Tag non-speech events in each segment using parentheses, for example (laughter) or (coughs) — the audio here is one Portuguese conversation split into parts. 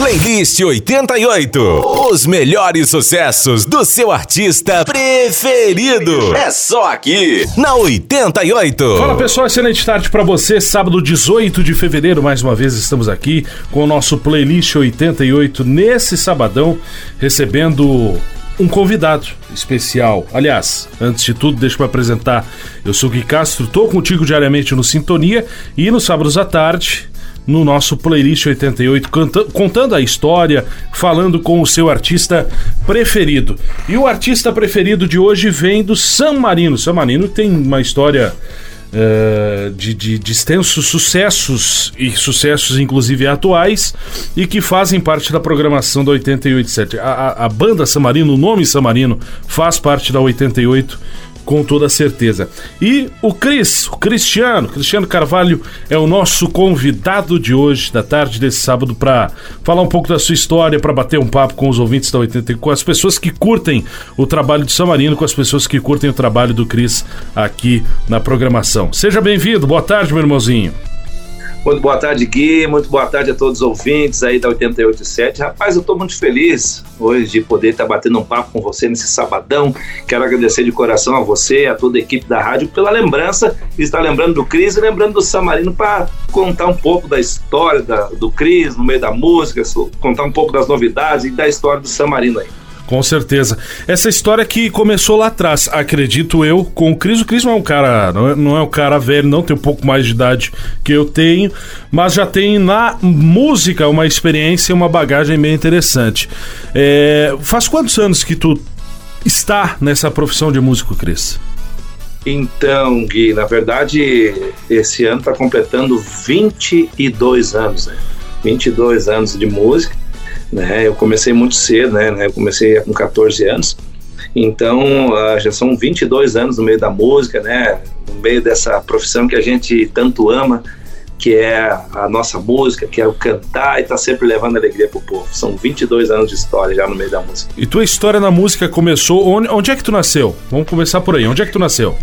Playlist 88. Os melhores sucessos do seu artista preferido. É só aqui, na 88. Fala pessoal, excelente tarde para você. Sábado 18 de fevereiro, mais uma vez estamos aqui com o nosso Playlist 88 nesse sabadão, recebendo um convidado especial. Aliás, antes de tudo, deixa eu apresentar. Eu sou o Gui Castro, tô contigo diariamente no Sintonia e nos sábados à tarde no nosso playlist 88, canta, contando a história, falando com o seu artista preferido. E o artista preferido de hoje vem do San Marino. San Marino tem uma história uh, de, de, de extensos sucessos e sucessos inclusive atuais e que fazem parte da programação da 887. A, a, a banda o nome Samarino, faz parte da 88 com toda certeza. E o Cris, o Cristiano, Cristiano Carvalho é o nosso convidado de hoje, da tarde desse sábado, para falar um pouco da sua história, para bater um papo com os ouvintes da 80, com as pessoas que curtem o trabalho de Samarino, com as pessoas que curtem o trabalho do Cris aqui na programação. Seja bem-vindo, boa tarde, meu irmãozinho. Muito boa tarde, Gui. Muito boa tarde a todos os ouvintes aí da 887. Rapaz, eu estou muito feliz hoje de poder estar tá batendo um papo com você nesse sabadão. Quero agradecer de coração a você, a toda a equipe da rádio, pela lembrança, estar lembrando do Cris e lembrando do Samarino para contar um pouco da história da, do Cris no meio da música, contar um pouco das novidades e da história do Samarino aí. Com certeza. Essa história que começou lá atrás, acredito eu, com o Cris. O Cris não é um cara, não é, não é um cara velho, não tem um pouco mais de idade que eu tenho, mas já tem na música uma experiência, uma bagagem bem interessante. É, faz quantos anos que tu está nessa profissão de músico, Cris? Então, Gui, na verdade, esse ano está completando 22 anos, né? 22 anos de música né? Eu comecei muito cedo, né? Eu comecei com 14 anos. Então, uh, já são 22 anos no meio da música, né? No meio dessa profissão que a gente tanto ama, que é a nossa música, que é o cantar e tá sempre levando alegria pro povo. São 22 anos de história já no meio da música. E tua história na música começou onde, onde é que tu nasceu? Vamos começar por aí. Onde é que tu nasceu?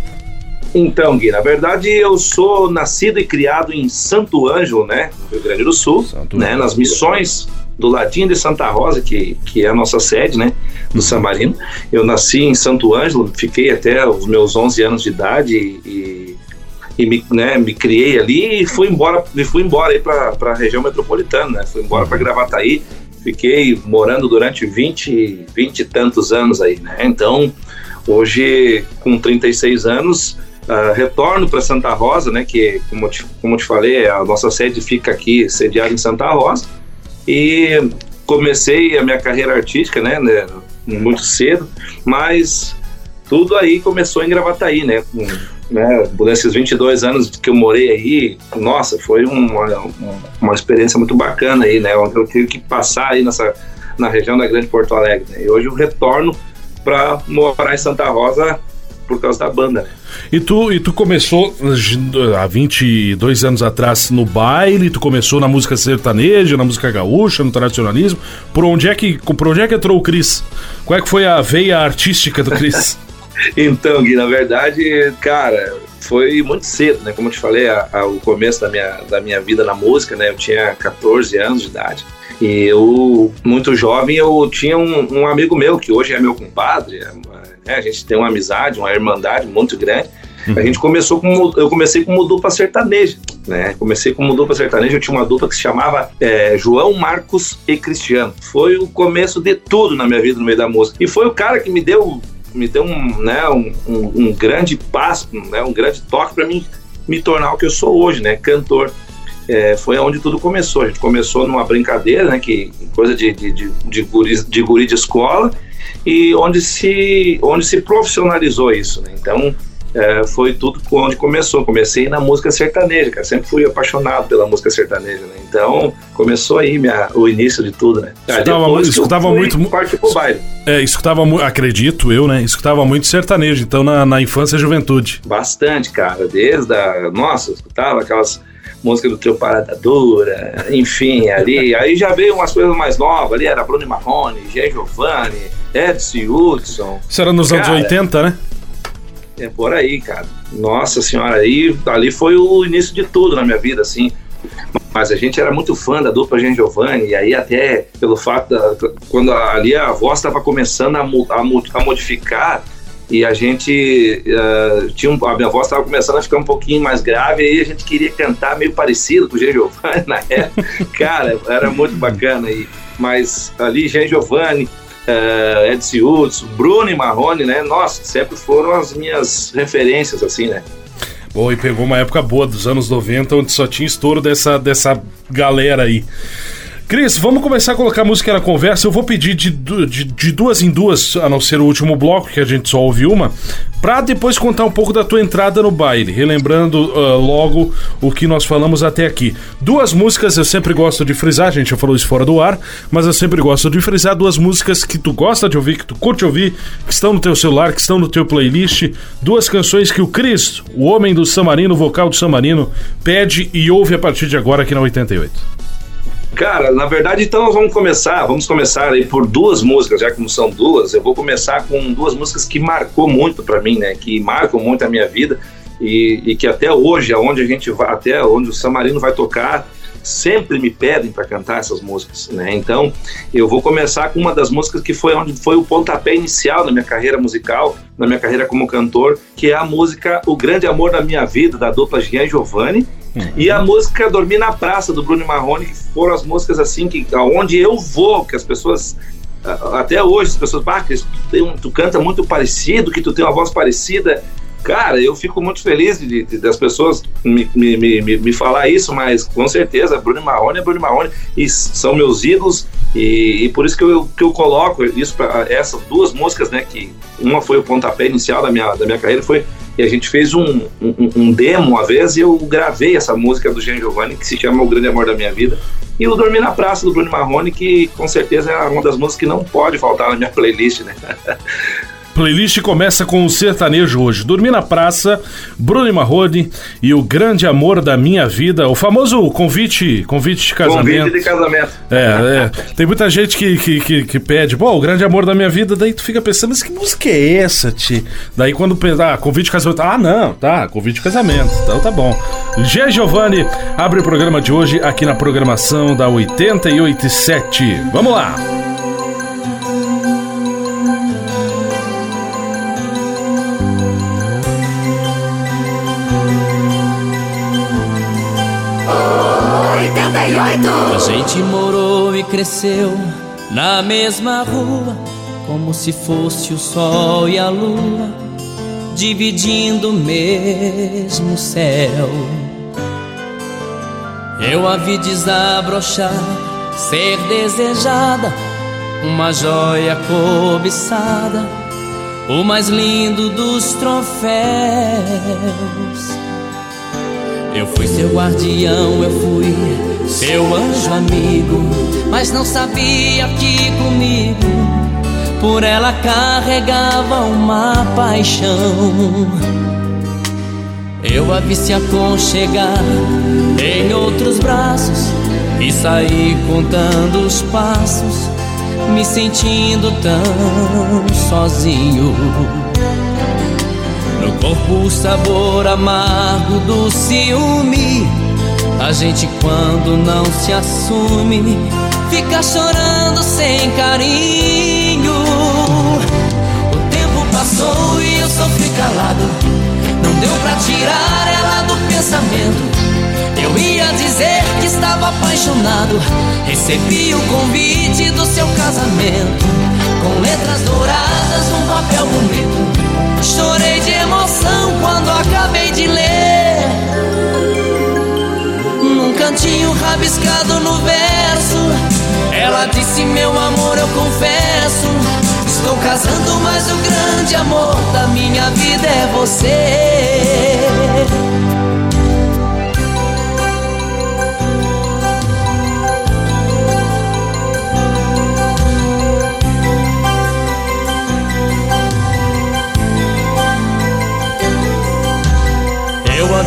Então, Gui, na verdade eu sou nascido e criado em Santo Ângelo, né, no Rio Grande do Sul, Santo né, nas missões do ladinho de Santa Rosa, que, que é a nossa sede, né, do Marino. Eu nasci em Santo Ângelo, fiquei até os meus 11 anos de idade e, e me, né, me criei ali e fui embora, e fui embora aí para a região metropolitana, né, fui embora para Gravataí, fiquei morando durante 20, 20 e tantos anos aí, né, então hoje com 36 anos Uh, retorno para Santa Rosa, né, que como te, como te falei, a nossa sede fica aqui sediada em Santa Rosa, e comecei a minha carreira artística, né, né muito cedo, mas tudo aí começou em Gravataí, né, né, por esses 22 anos que eu morei aí, nossa, foi uma, uma experiência muito bacana aí, né, eu tive que passar aí nessa, na região da Grande Porto Alegre, né, e hoje eu retorno para morar em Santa Rosa por causa da banda, né. E tu, e tu começou há 22 anos atrás no baile, tu começou na música sertaneja, na música gaúcha, no tradicionalismo. Por onde é que, por onde é que entrou o Cris? Qual é que foi a veia artística do Cris? (laughs) (laughs) então, Gui, na verdade, cara, foi muito cedo, né? Como eu te falei, a, a, o começo da minha, da minha vida na música, né? Eu tinha 14 anos de idade. E eu, muito jovem, eu tinha um, um amigo meu, que hoje é meu compadre, né? A gente tem uma amizade, uma irmandade muito grande. Uhum. A gente começou com, eu comecei como dupla sertaneja, né? Comecei como dupla sertaneja, eu tinha uma dupla que se chamava é, João Marcos e Cristiano. Foi o começo de tudo na minha vida no meio da música. E foi o cara que me deu, me deu um, né, um, um, um grande passo, né, um grande toque para mim me tornar o que eu sou hoje, né? Cantor. É, foi onde tudo começou. A gente começou numa brincadeira, né? Que coisa de, de, de, de, guri, de guri de escola e onde se, onde se profissionalizou isso. Né? Então, é, foi tudo onde começou. Comecei na música sertaneja, cara. Sempre fui apaixonado pela música sertaneja, né? Então, começou aí minha, o início de tudo, né? Escutava, escutava muito. Parte pro baile. É, escutava acredito eu, né? Escutava muito sertanejo, então, na, na infância e juventude. Bastante, cara. Desde a. Nossa, escutava aquelas música do Trio Parada Dura, enfim, ali. Aí já veio umas coisas mais novas, ali era Bruno Marrone, G. Giovanni, Edson Hudson. Isso era nos cara, anos 80, né? É por aí, cara. Nossa senhora, aí ali foi o início de tudo na minha vida, assim. mas a gente era muito fã da dupla Jean Giovanni, e aí até pelo fato da, quando ali a voz estava começando a, a, a, modificar e a gente uh, tinha um, a minha voz estava começando a ficar um pouquinho mais grave, e aí a gente queria cantar meio parecido com o Jean Giovanni (laughs) na época. Cara, era muito bacana. E, mas ali Jean Giovanni, uh, Edson Hudson, Bruno e Marrone, né? Nossa, sempre foram as minhas referências, assim, né? Bom, e pegou uma época boa dos anos 90, onde só tinha estouro dessa, dessa galera aí. Cris, vamos começar a colocar música na conversa. Eu vou pedir de, de, de, duas em duas, a não ser o último bloco, que a gente só ouve uma, pra depois contar um pouco da tua entrada no baile, relembrando uh, logo o que nós falamos até aqui. Duas músicas eu sempre gosto de frisar, a gente já falou isso fora do ar, mas eu sempre gosto de frisar duas músicas que tu gosta de ouvir, que tu curte ouvir, que estão no teu celular, que estão no teu playlist. Duas canções que o Cris, o homem do Samarino, vocal do Samarino, pede e ouve a partir de agora aqui na 88. Cara, na verdade, então nós vamos começar, vamos começar aí por duas músicas, já que não são duas, eu vou começar com duas músicas que marcou muito para mim, né? Que marcam muito a minha vida e, e, que até hoje, aonde a gente vai, até onde o Samarino vai tocar, sempre me pedem para cantar essas músicas, né? Então, eu vou começar com uma das músicas que foi onde foi o pontapé inicial na minha carreira musical, na minha carreira como cantor, que é a música O Grande Amor da Minha Vida, da dupla Gian Giovanni. E a música Dormir na Praça, do Bruno Marrone, que foram as músicas assim, que aonde eu vou, que as pessoas até hoje as pessoas, ah, tu, tu canta muito parecido, que tu tem uma voz parecida, Cara, eu fico muito feliz de, de das pessoas me, me, me, me, falar isso, mas com certeza, Bruno Marrone é Bruno Marrone e são meus ídolos e, e por isso que eu, que eu coloco isso para essas duas músicas, né? Que uma foi o pontapé inicial da minha, da minha carreira, foi e a gente fez um, um, um, demo uma vez e eu gravei essa música do Jean Giovanni que se chama O Grande Amor da Minha Vida e o Dormir na Praça do Bruno Marrone que com certeza é uma das músicas que não pode faltar na minha playlist, né? (laughs) Playlist começa com o sertanejo hoje. Dormir na Praça, Bruno Marrone e o grande amor da minha vida, o famoso convite, convite de casamento. Convite de casamento. É, é. Tem muita gente que, que, que, que pede, bom, o grande amor da minha vida, daí tu fica pensando, mas que música é essa, Ti? Daí quando pensa, ah, convite de casamento, ah, não, tá, convite de casamento, então tá bom. G. Giovanni abre o programa de hoje aqui na programação da 887. Vamos lá! A gente morou e cresceu na mesma rua, como se fosse o sol e a lua, dividindo o mesmo céu. Eu a vi desabrochar, ser desejada, uma joia cobiçada, o mais lindo dos troféus. Eu fui seu guardião, eu fui seu anjo amigo, mas não sabia que comigo por ela carregava uma paixão. Eu a vi se aconchegar em outros braços e saí contando os passos, me sentindo tão sozinho. Corpo o sabor amargo do ciúme. A gente quando não se assume, fica chorando sem carinho. O tempo passou e eu sofri calado. Não deu pra tirar ela do pensamento. Eu ia dizer que estava apaixonado. Recebi o convite do seu casamento. Com letras douradas num papel bonito. Chorei de emoção quando acabei de ler. Num cantinho rabiscado no verso, ela disse: Meu amor, eu confesso. Estou casando, mas o grande amor da minha vida é você.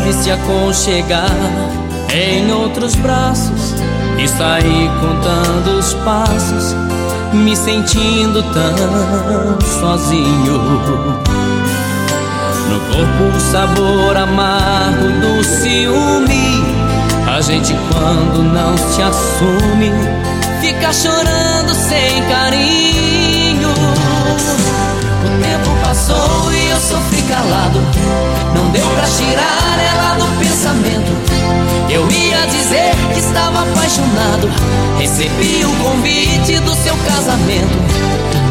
A vi se aconchegar em outros braços e saí contando os passos, me sentindo tão sozinho. No corpo o sabor amargo do ciúme, A gente quando não se assume, fica chorando sem apaixonado. Recebi o convite do seu casamento.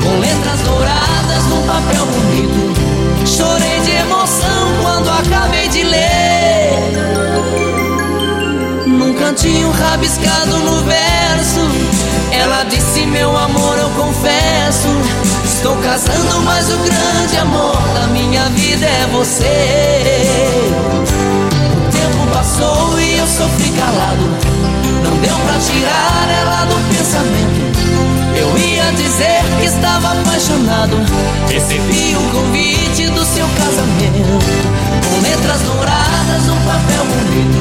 Com letras douradas num papel bonito. Chorei de emoção quando acabei de ler. Num cantinho rabiscado no verso. Ela disse: Meu amor, eu confesso. Estou casando, mas o grande amor da minha vida é você passou e eu sofri calado. Deu pra tirar ela do pensamento. Eu ia dizer que estava apaixonado. Recebi o convite do seu casamento. Com letras douradas, um papel bonito.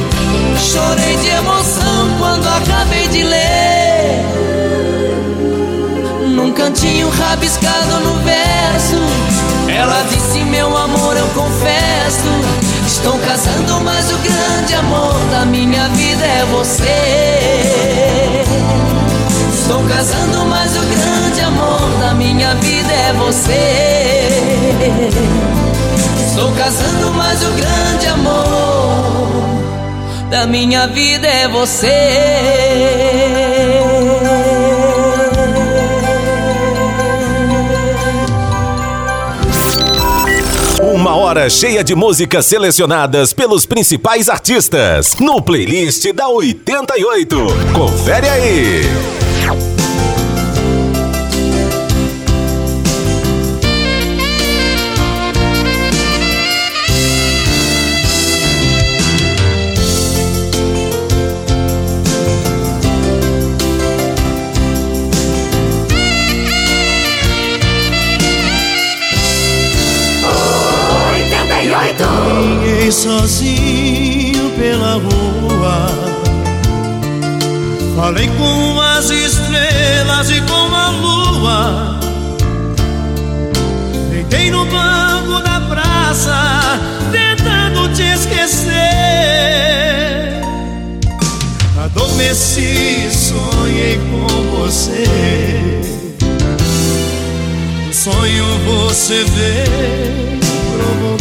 Chorei de emoção quando acabei de ler. Num cantinho rabiscado no verso. Ela disse: Meu amor, eu confesso. Estou casando, mas o grande amor da minha vida é você. Estou casando, mas o grande amor da minha vida é você. Estou casando, mas o grande amor da minha vida é você. Uma hora cheia de músicas selecionadas pelos principais artistas no playlist da 88. Confere aí. Sozinho pela rua. Falei com as estrelas e com a lua. Deitei no banco da praça, tentando te esquecer. Adormeci, sonhei com você. No sonho você veio provocante.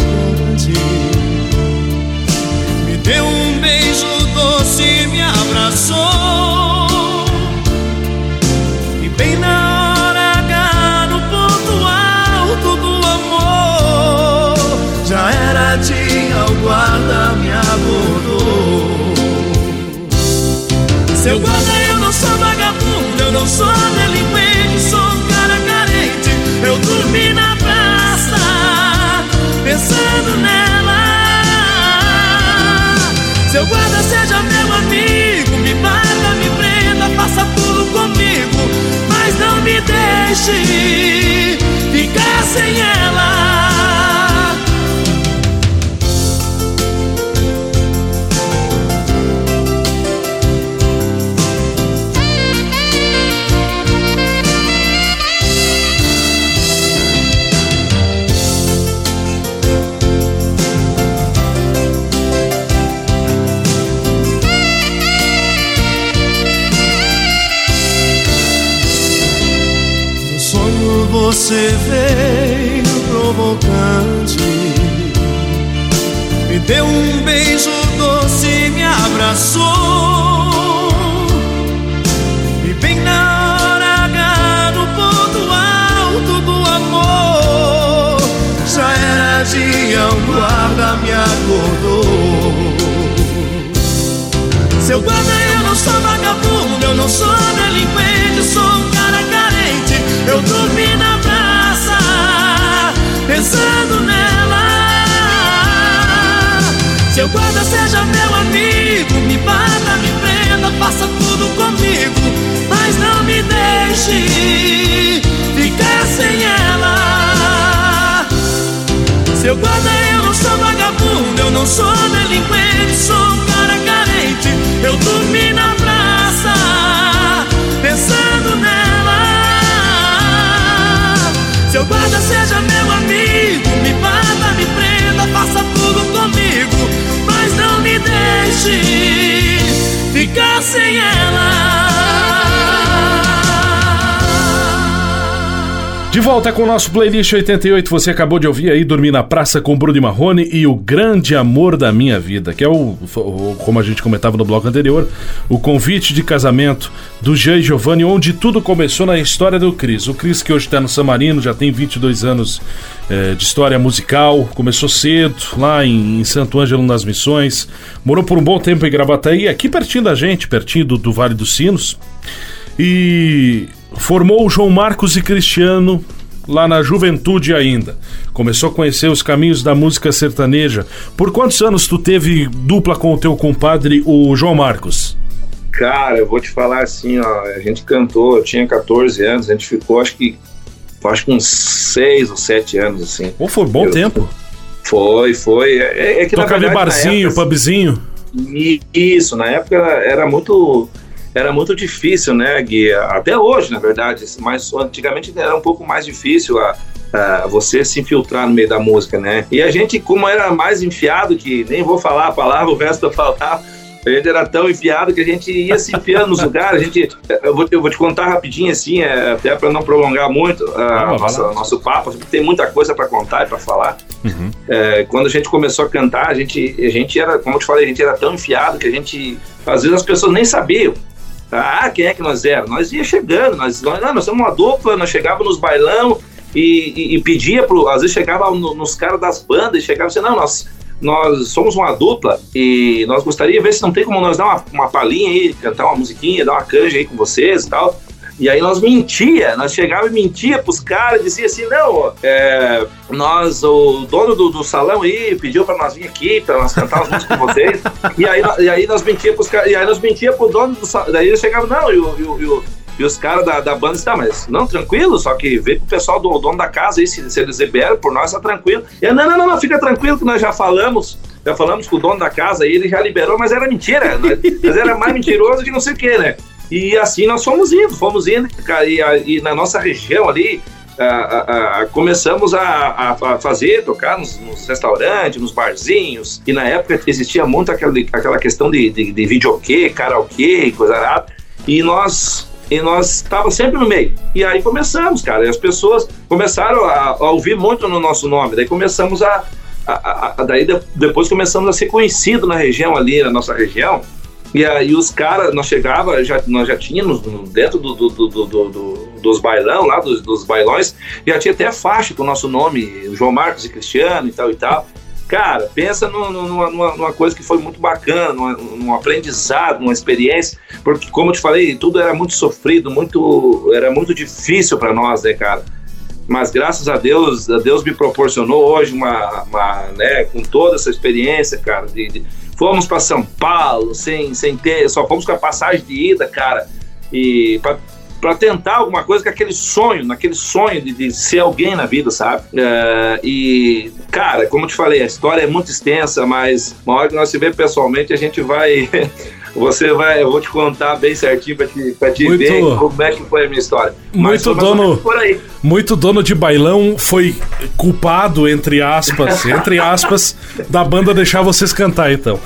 Sou delinquente, sou cara carente. Eu dormi na praça, pensando nela. Seu guarda seja meu amigo, me bata, me prenda, faça tudo comigo, mas não me deixe ficar sem ela. Você veio provocante. Me deu um beijo doce me abraçou. E bem na hora H, no ponto alto do amor Já era dia, o guarda me acordou. Seu guarda, eu não sou vagabundo, eu não sou seja meu amigo, me bata, me prenda, faça tudo comigo, mas não me deixe ficar sem ela. Seu guarda, eu não sou vagabundo, eu não sou delinquente, sou um cara carente. Eu dormi na praça, ficar sem ela. De volta com o nosso playlist 88, você acabou de ouvir aí Dormir na Praça com Bruno Marrone e O Grande Amor da Minha Vida, que é o, o como a gente comentava no bloco anterior, o convite de casamento do Jean Giovanni, onde tudo começou na história do Cris. O Cris que hoje está no Samarino, já tem 22 anos é, de história musical, começou cedo lá em, em, Santo Ângelo nas Missões, morou por um bom tempo em Gravataí, aqui pertinho da gente, pertinho do, do Vale dos Sinos, e Formou o João Marcos e Cristiano lá na juventude ainda. Começou a conhecer os caminhos da música sertaneja. Por quantos anos tu teve dupla com o teu compadre, o João Marcos? Cara, eu vou te falar assim, ó, a gente cantou, eu tinha 14 anos, a gente ficou acho que acho que uns 6 ou 7 anos assim. Pô, foi bom eu, tempo. Foi, foi. É, é que Tocava em barzinho, época, pubzinho. Isso, na época era muito era muito difícil, né, Gui? Até hoje, na verdade, mas antigamente era um pouco mais difícil a, a você se infiltrar no meio da música, né? E a gente, como era mais enfiado, que nem vou falar a palavra, o resto eu falar, a gente era tão enfiado que a gente ia se enfiando nos lugares. A gente, eu, vou, eu vou te contar rapidinho, assim, é, até para não prolongar muito ah, nossa, nosso papo, porque tem muita coisa para contar e para falar. Uhum. É, quando a gente começou a cantar, a gente, a gente era, como eu te falei, a gente era tão enfiado que a gente, às vezes as pessoas nem sabiam. Ah, quem é que nós éramos? Nós ia chegando, nós, nós, nós somos uma dupla, nós chegávamos nos bailão e, e, e pedia pro. Às vezes chegava no, nos caras das bandas e chegava assim, não, nós, nós somos uma dupla e nós gostaríamos de ver se não tem como nós dar uma, uma palhinha aí, cantar uma musiquinha, dar uma canja aí com vocês e tal. E aí nós mentia, nós chegava e mentia pros caras, dizia assim, não, é, nós, o dono do, do salão aí pediu para nós vir aqui, para nós cantar as músicas com vocês. E aí, e aí nós mentia pros caras, e aí nós mentia pro dono do salão, daí eles chegavam, não, e, e, e os caras da, da banda estavam, mas não, tranquilo, só que vê com o pessoal do dono da casa aí, se, se eles liberam, por nós tá tranquilo. Eu, não, não, não, não, fica tranquilo que nós já falamos, já falamos com o dono da casa e ele já liberou, mas era mentira, (laughs) né? mas era mais mentiroso que não sei o que, né? E assim nós fomos indo, fomos indo, e, e na nossa região ali, a, a, a, começamos a, fazer, tocar nos, nos, restaurantes, nos barzinhos, e na época existia muito aquela, aquela questão de, de, de videokê, karaokê, coisa arada, e nós e nós estávamos sempre no meio. E aí começamos, cara, e as pessoas começaram a, a ouvir muito no nosso nome, daí começamos a, a, a, daí depois começamos a ser conhecido na região ali, na nossa região, e aí os caras, nós chegava, já, nós já tínhamos dentro do, do, do, do dos bailão lá, dos, dos, bailões, já tinha até faixa com o nosso nome, João Marcos e Cristiano e tal e tal. Cara, pensa no, numa, numa, coisa que foi muito bacana, numa, num aprendizado, numa experiência, porque como eu te falei, tudo era muito sofrido, muito era muito difícil para nós, né, cara? Mas graças a Deus, Deus me proporcionou hoje uma, uma né, com toda essa experiência, cara, de, de Fomos para São Paulo sem, sem ter, só fomos com a passagem de ida, cara, e para tentar alguma coisa com aquele sonho, naquele sonho de, de ser alguém na vida, sabe? Uh, e, cara, como eu te falei, a história é muito extensa, mas uma hora que nós se vê pessoalmente, a gente vai (laughs) Você vai, eu vou te contar bem certinho pra te, pra te muito, ver como é que foi a minha história. Muito dono, muito dono de bailão foi culpado, entre aspas, (laughs) entre aspas, da banda deixar vocês cantar, então.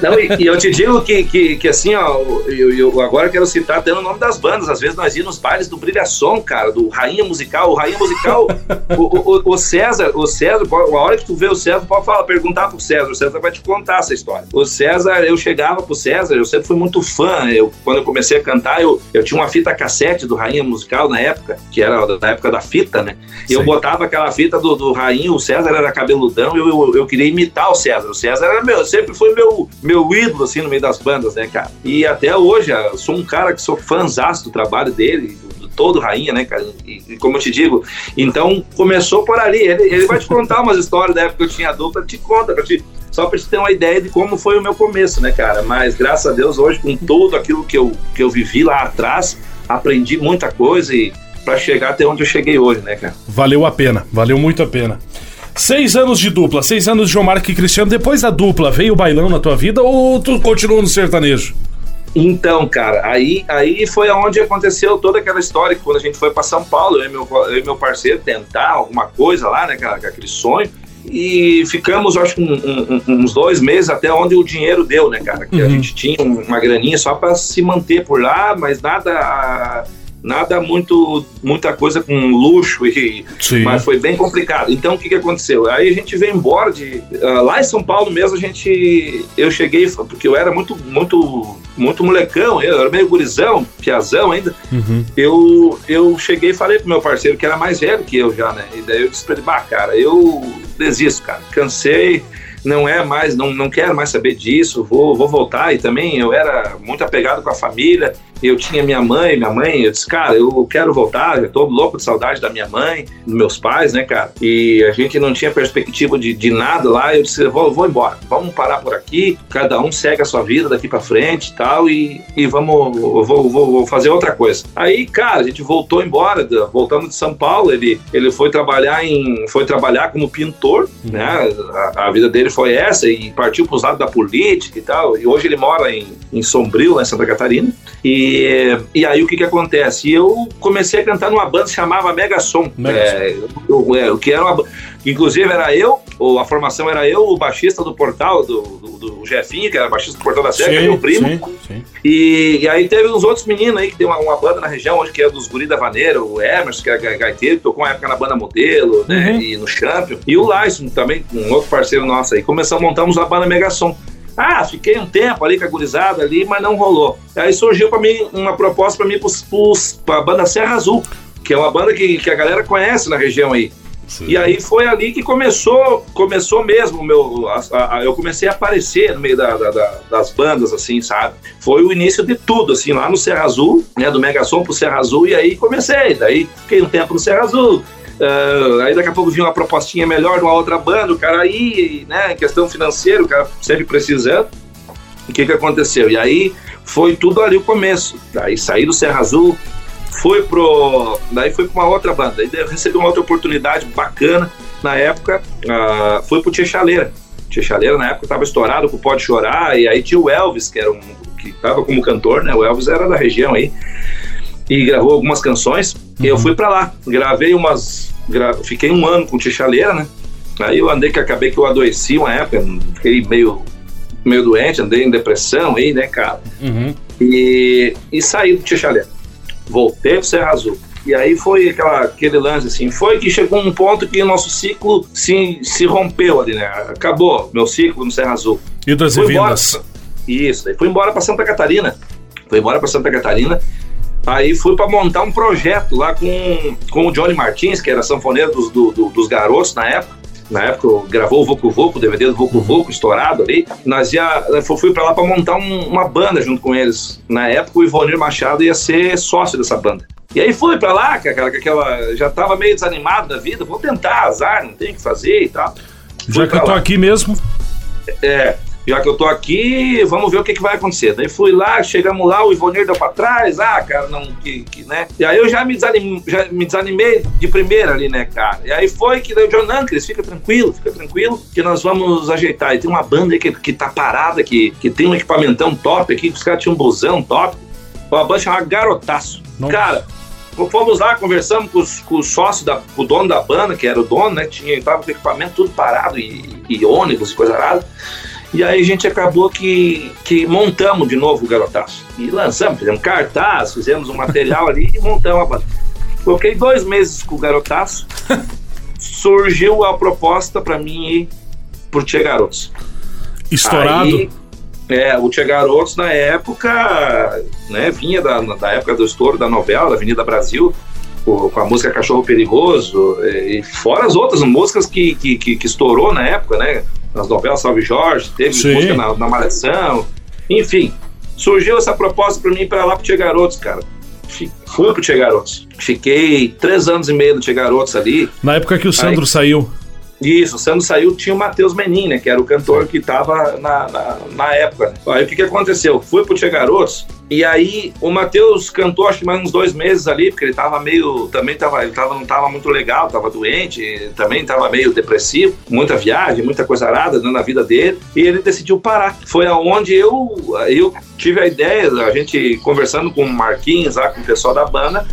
Não, e, e eu te digo que, que, que assim, ó, eu, eu agora quero citar até o nome das bandas. Às vezes nós íamos nos bailes do Brilhação, cara, do Rainha Musical. O Rainha Musical, (laughs) o, o, o, César, o César, a hora que tu vê o César, pode falar, perguntar pro César. O César vai te contar essa história. O César, eu chegava pro César, eu sempre fui muito fã. Eu, quando eu comecei a cantar, eu, eu tinha uma fita cassete do Rainha Musical na época, que era da época da fita, né? E eu botava aquela fita do, do Rainha, o César era cabeludão, eu, eu, eu, queria imitar o César. O César era meu, sempre foi meu, meu ídolo, assim, no meio das bandas, né, cara? E até hoje, eu sou um cara que sou fãzaço do trabalho dele, do, todo Rainha, né, cara? E, e, como eu te digo, então começou por ali. Ele, ele vai te contar umas histórias da época que eu tinha dupla, te conta, pra te, só para te ter uma ideia de como foi o meu começo, né, cara? Mas graças a Deus, hoje, com tudo aquilo que eu, que eu vivi lá atrás, aprendi muita coisa e para chegar até onde eu cheguei hoje, né, cara? Valeu a pena, valeu muito a pena. Seis anos de dupla, seis anos de João Marco e Cristiano. Depois da dupla, veio o bailão na tua vida ou tu continuou no sertanejo? Então, cara, aí, aí foi onde aconteceu toda aquela história que quando a gente foi para São Paulo, eu e, meu, eu e meu parceiro tentar alguma coisa lá, né, com aquele sonho e ficamos, acho que um, um, uns dois meses até onde o dinheiro deu, né, cara? Que uhum. a gente tinha uma graninha só para se manter por lá, mas nada. Nada muito, muita coisa com luxo, e, mas foi bem complicado. Então, o que, que aconteceu? Aí a gente veio embora de. Uh, lá em São Paulo mesmo, a gente. Eu cheguei, porque eu era muito, muito, muito molecão, eu era meio gurizão, piazão ainda. Uhum. Eu, eu cheguei e falei pro meu parceiro, que era mais velho que eu já, né? E daí eu disse pra ele, bah, cara, eu desisto, cara. Cansei não é mais, não, não quero mais saber disso, vou, vou voltar. E também eu era muito apegado com a família, eu tinha minha mãe, minha mãe, eu disse, cara, eu quero voltar, eu tô louco de saudade da minha mãe, dos meus pais, né, cara? E a gente não tinha perspectiva de, de nada lá, eu disse, vou, vou embora, vamos parar por aqui, cada um segue a sua vida daqui para frente e tal, e, e vamos, vou, vou, vou, fazer outra coisa. Aí, cara, a gente voltou embora, voltamos de São Paulo, ele, ele foi trabalhar em, foi trabalhar como pintor, uhum. né, a, a, vida dele foi essa, e partiu pros lados da política e tal, e hoje ele mora em, em Sombrio, lá em Santa Catarina, e e, aí o que que acontece? Eu comecei a cantar numa banda que chamava Mega Som. Mega é, eu, é, que era uma, inclusive era eu, ou a formação era eu, o baixista do Portal, do, do, do Jefinho, que era baixista do Portal da Serra, meu primo. Sim, sim. E, e, aí teve uns outros meninos aí que tem uma, uma banda na região, hoje que é dos Guri da Vaneira, o Emerson, que é gaiteiro, tocou uma época na banda Modelo, né, uhum. e no Champion. E o Lyson também, um outro parceiro nosso aí. Começamos, montamos a banda Mega Som. Ah, fiquei um tempo ali com a gurizada ali, mas não rolou. Aí surgiu para mim uma proposta para mim para a banda Serra Azul, que é uma banda que, que a galera conhece na região aí. Sim. E aí foi ali que começou, começou mesmo meu, a, a, eu comecei a aparecer no meio da, da, da, das bandas, assim, sabe? Foi o início de tudo, assim, lá no Serra Azul, né, do Megasom pro Serra Azul, e aí comecei, daí fiquei um tempo no Serra Azul, Uh, aí daqui a pouco vinha uma propostinha melhor de uma outra banda, o cara aí, né, em questão financeira, o cara sempre precisando. O que que aconteceu? E aí foi tudo ali o começo. Daí saí do Serra Azul, fui pro. Daí fui para uma outra banda. Aí recebi uma outra oportunidade bacana na época. Uh, fui pro Tia Chaleira. Tia Chaleira na época estava estourado com Pode Chorar, e aí tinha o Elvis, que era um. que estava como cantor, né? O Elvis era da região aí. E gravou algumas canções. Uhum. E eu uhum. fui para lá. Gravei umas. Fiquei um ano com Tichaleira, né? Aí eu andei que acabei que eu adoeci uma época, fiquei meio, meio doente, andei em depressão aí, né, cara? Uhum. E, e saí do Tichaleira. Voltei pro Serra Azul. E aí foi aquela, aquele lance assim, foi que chegou um ponto que o nosso ciclo se, se rompeu ali, né? Acabou meu ciclo no Serra Azul. E das vindas? Isso, aí fui embora para Santa Catarina. Fui embora para Santa Catarina Aí fui para montar um projeto lá com, com o Johnny Martins, que era sanfoneiro dos, do, do, dos garotos na época. Na época gravou o Voco Voco, o DVD do Voco Voco estourado ali. Nós ia, fui para lá para montar um, uma banda junto com eles. Na época o Ivonir Machado ia ser sócio dessa banda. E aí fui para lá, cara, aquela já tava meio desanimado da vida, vou tentar, azar, não tem o que fazer e tal. Já que eu tô lá. aqui mesmo. É, já que eu tô aqui, vamos ver o que, que vai acontecer. Daí fui lá, chegamos lá, o Ivonir deu pra trás, ah, cara, não, que, que, né? E aí eu já me, desanimei, já me desanimei de primeira ali, né, cara? E aí foi que daí o John Ancres, fica tranquilo, fica tranquilo, que nós vamos ajeitar. E tem uma banda aí que, que tá parada, que, que tem um equipamentão top aqui, que os caras tinham um busão top. Uma banda chamada Garotaço. Nossa. Cara, fomos lá, conversamos com, os, com o sócio, da, com o dono da banda, que era o dono, né? Tinha, tava com o equipamento tudo parado, e, e ônibus e coisa arada. E aí a gente acabou que, que montamos de novo o Garotaço. E lançamos, fizemos cartaz, fizemos um material ali e montamos a banda. Coloquei dois meses com o Garotaço. surgiu a proposta para mim ir pro Tia Garotos. Estourado? Aí, é, o Tia Garotos na época, né, vinha da, da época do estouro da novela, da Avenida Brasil, com a música Cachorro Perigoso, e fora as outras músicas que, que, que, que estourou na época, né? Nas novelas Salve Jorge, teve Sim. música na, na Malhação, enfim. Surgiu essa proposta para mim para lá pro Tia Garotos, cara. Fui pro Tia Garotos. Fiquei três anos e meio no Tia Garotos ali. Na época que o Sandro Aí, saiu. Isso, o Sandro saiu, tinha o Matheus Menin, né, que era o cantor que estava na, na, na, época. Aí o que, que aconteceu? Fui pro Tia Garotos, e aí o Matheus cantou acho que mais uns dois meses ali, porque ele tava meio. Também tava, ele tava, não tava muito legal, tava doente, também tava meio depressivo, muita viagem, muita coisa arada né, na vida dele. E ele decidiu parar. Foi aonde eu, eu tive a ideia, a gente conversando com o Marquinhos, lá, com o pessoal da banda,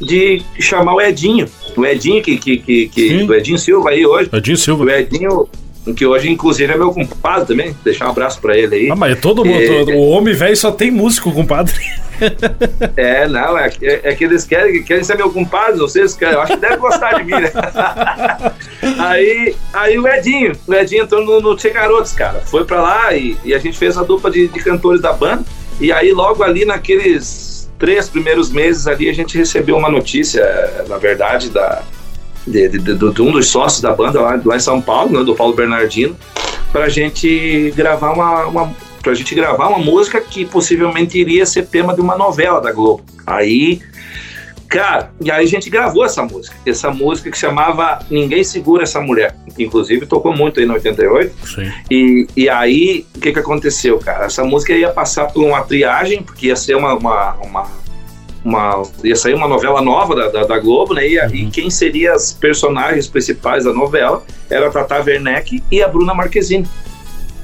de chamar o Edinho. O Edinho, que, que, que, que o Edinho Silva aí hoje. Edinho Silva. O Edinho, que hoje, inclusive, é meu compadre também. Deixar um abraço pra ele aí. Ah, mas todo mundo, é, o homem velho só tem músico, compadre. (laughs) É, não, é, é, é, que eles querem, querem ser meu compadre, vocês querem, eu acho que deve gostar de mim, né? (laughs) aí, aí o Edinho, o Edinho entrou no, no Tchê Garotos, cara. Foi pra lá e, e a gente fez a dupla de, de cantores da banda. E aí, logo ali naqueles três primeiros meses ali, a gente recebeu uma notícia, na verdade, da, de, de, de, de um dos sócios da banda lá, lá em São Paulo, né, do Paulo Bernardino, pra gente gravar uma, uma pra gente gravar uma música que possivelmente iria ser tema de uma novela da Globo. Aí, cara, e aí a gente gravou essa música. Essa música que chamava Ninguém Segura Essa Mulher. Inclusive tocou muito aí no 88. Sim. E, e aí, o que que aconteceu, cara? Essa música ia passar por uma triagem, porque ia ser uma, uma, uma uma, ia sair uma novela nova da, da, da Globo, né? E, uhum. e, quem seriam as personagens principais da novela era a Tata Werneck e a Bruna Marquezine.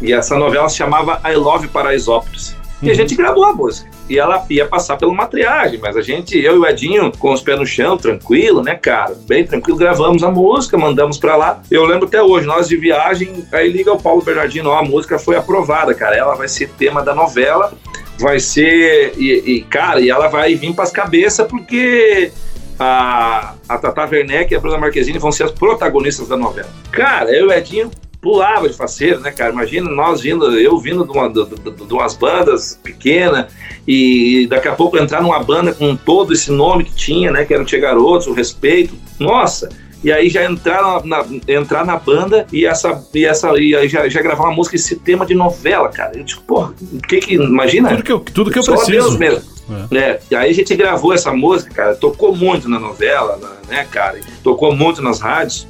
E essa novela se chamava I Love Paraisópolis. Uhum. E a uhum. gente gravou a música. E ela ia passar pela uma triagem, mas a gente, eu e o Edinho, com os pés no chão, tranquilo, né, cara? Bem tranquilo, gravamos a música, mandamos pra lá. Eu lembro até hoje, nós de viagem, aí liga o Paulo Bernardino, ó, a música foi aprovada, cara. Ela vai ser tema da novela, vai ser. E, e cara, e ela vai vir pras cabeças, porque a, a Tata Werneck e a Bruna Marquezine vão ser as protagonistas da novela. Cara, eu e o Edinho pulava de faceiro, né, cara? Imagina nós vindo, eu vindo de, uma, de, de, de umas bandas pequenas e daqui a pouco entrar numa banda com todo esse nome que tinha, né? Que era o Tia Garotos, o Respeito. Nossa! E aí já entrar na, entrar na banda e essa e essa e aí já, já gravar uma música esse tema de novela, cara. Eu digo, porra, o que que imagina? Tudo que eu, tudo que eu Só preciso. Deus mesmo. É. Né? E aí a gente gravou essa música, cara, tocou muito na novela, né, cara? Tocou muito nas rádios.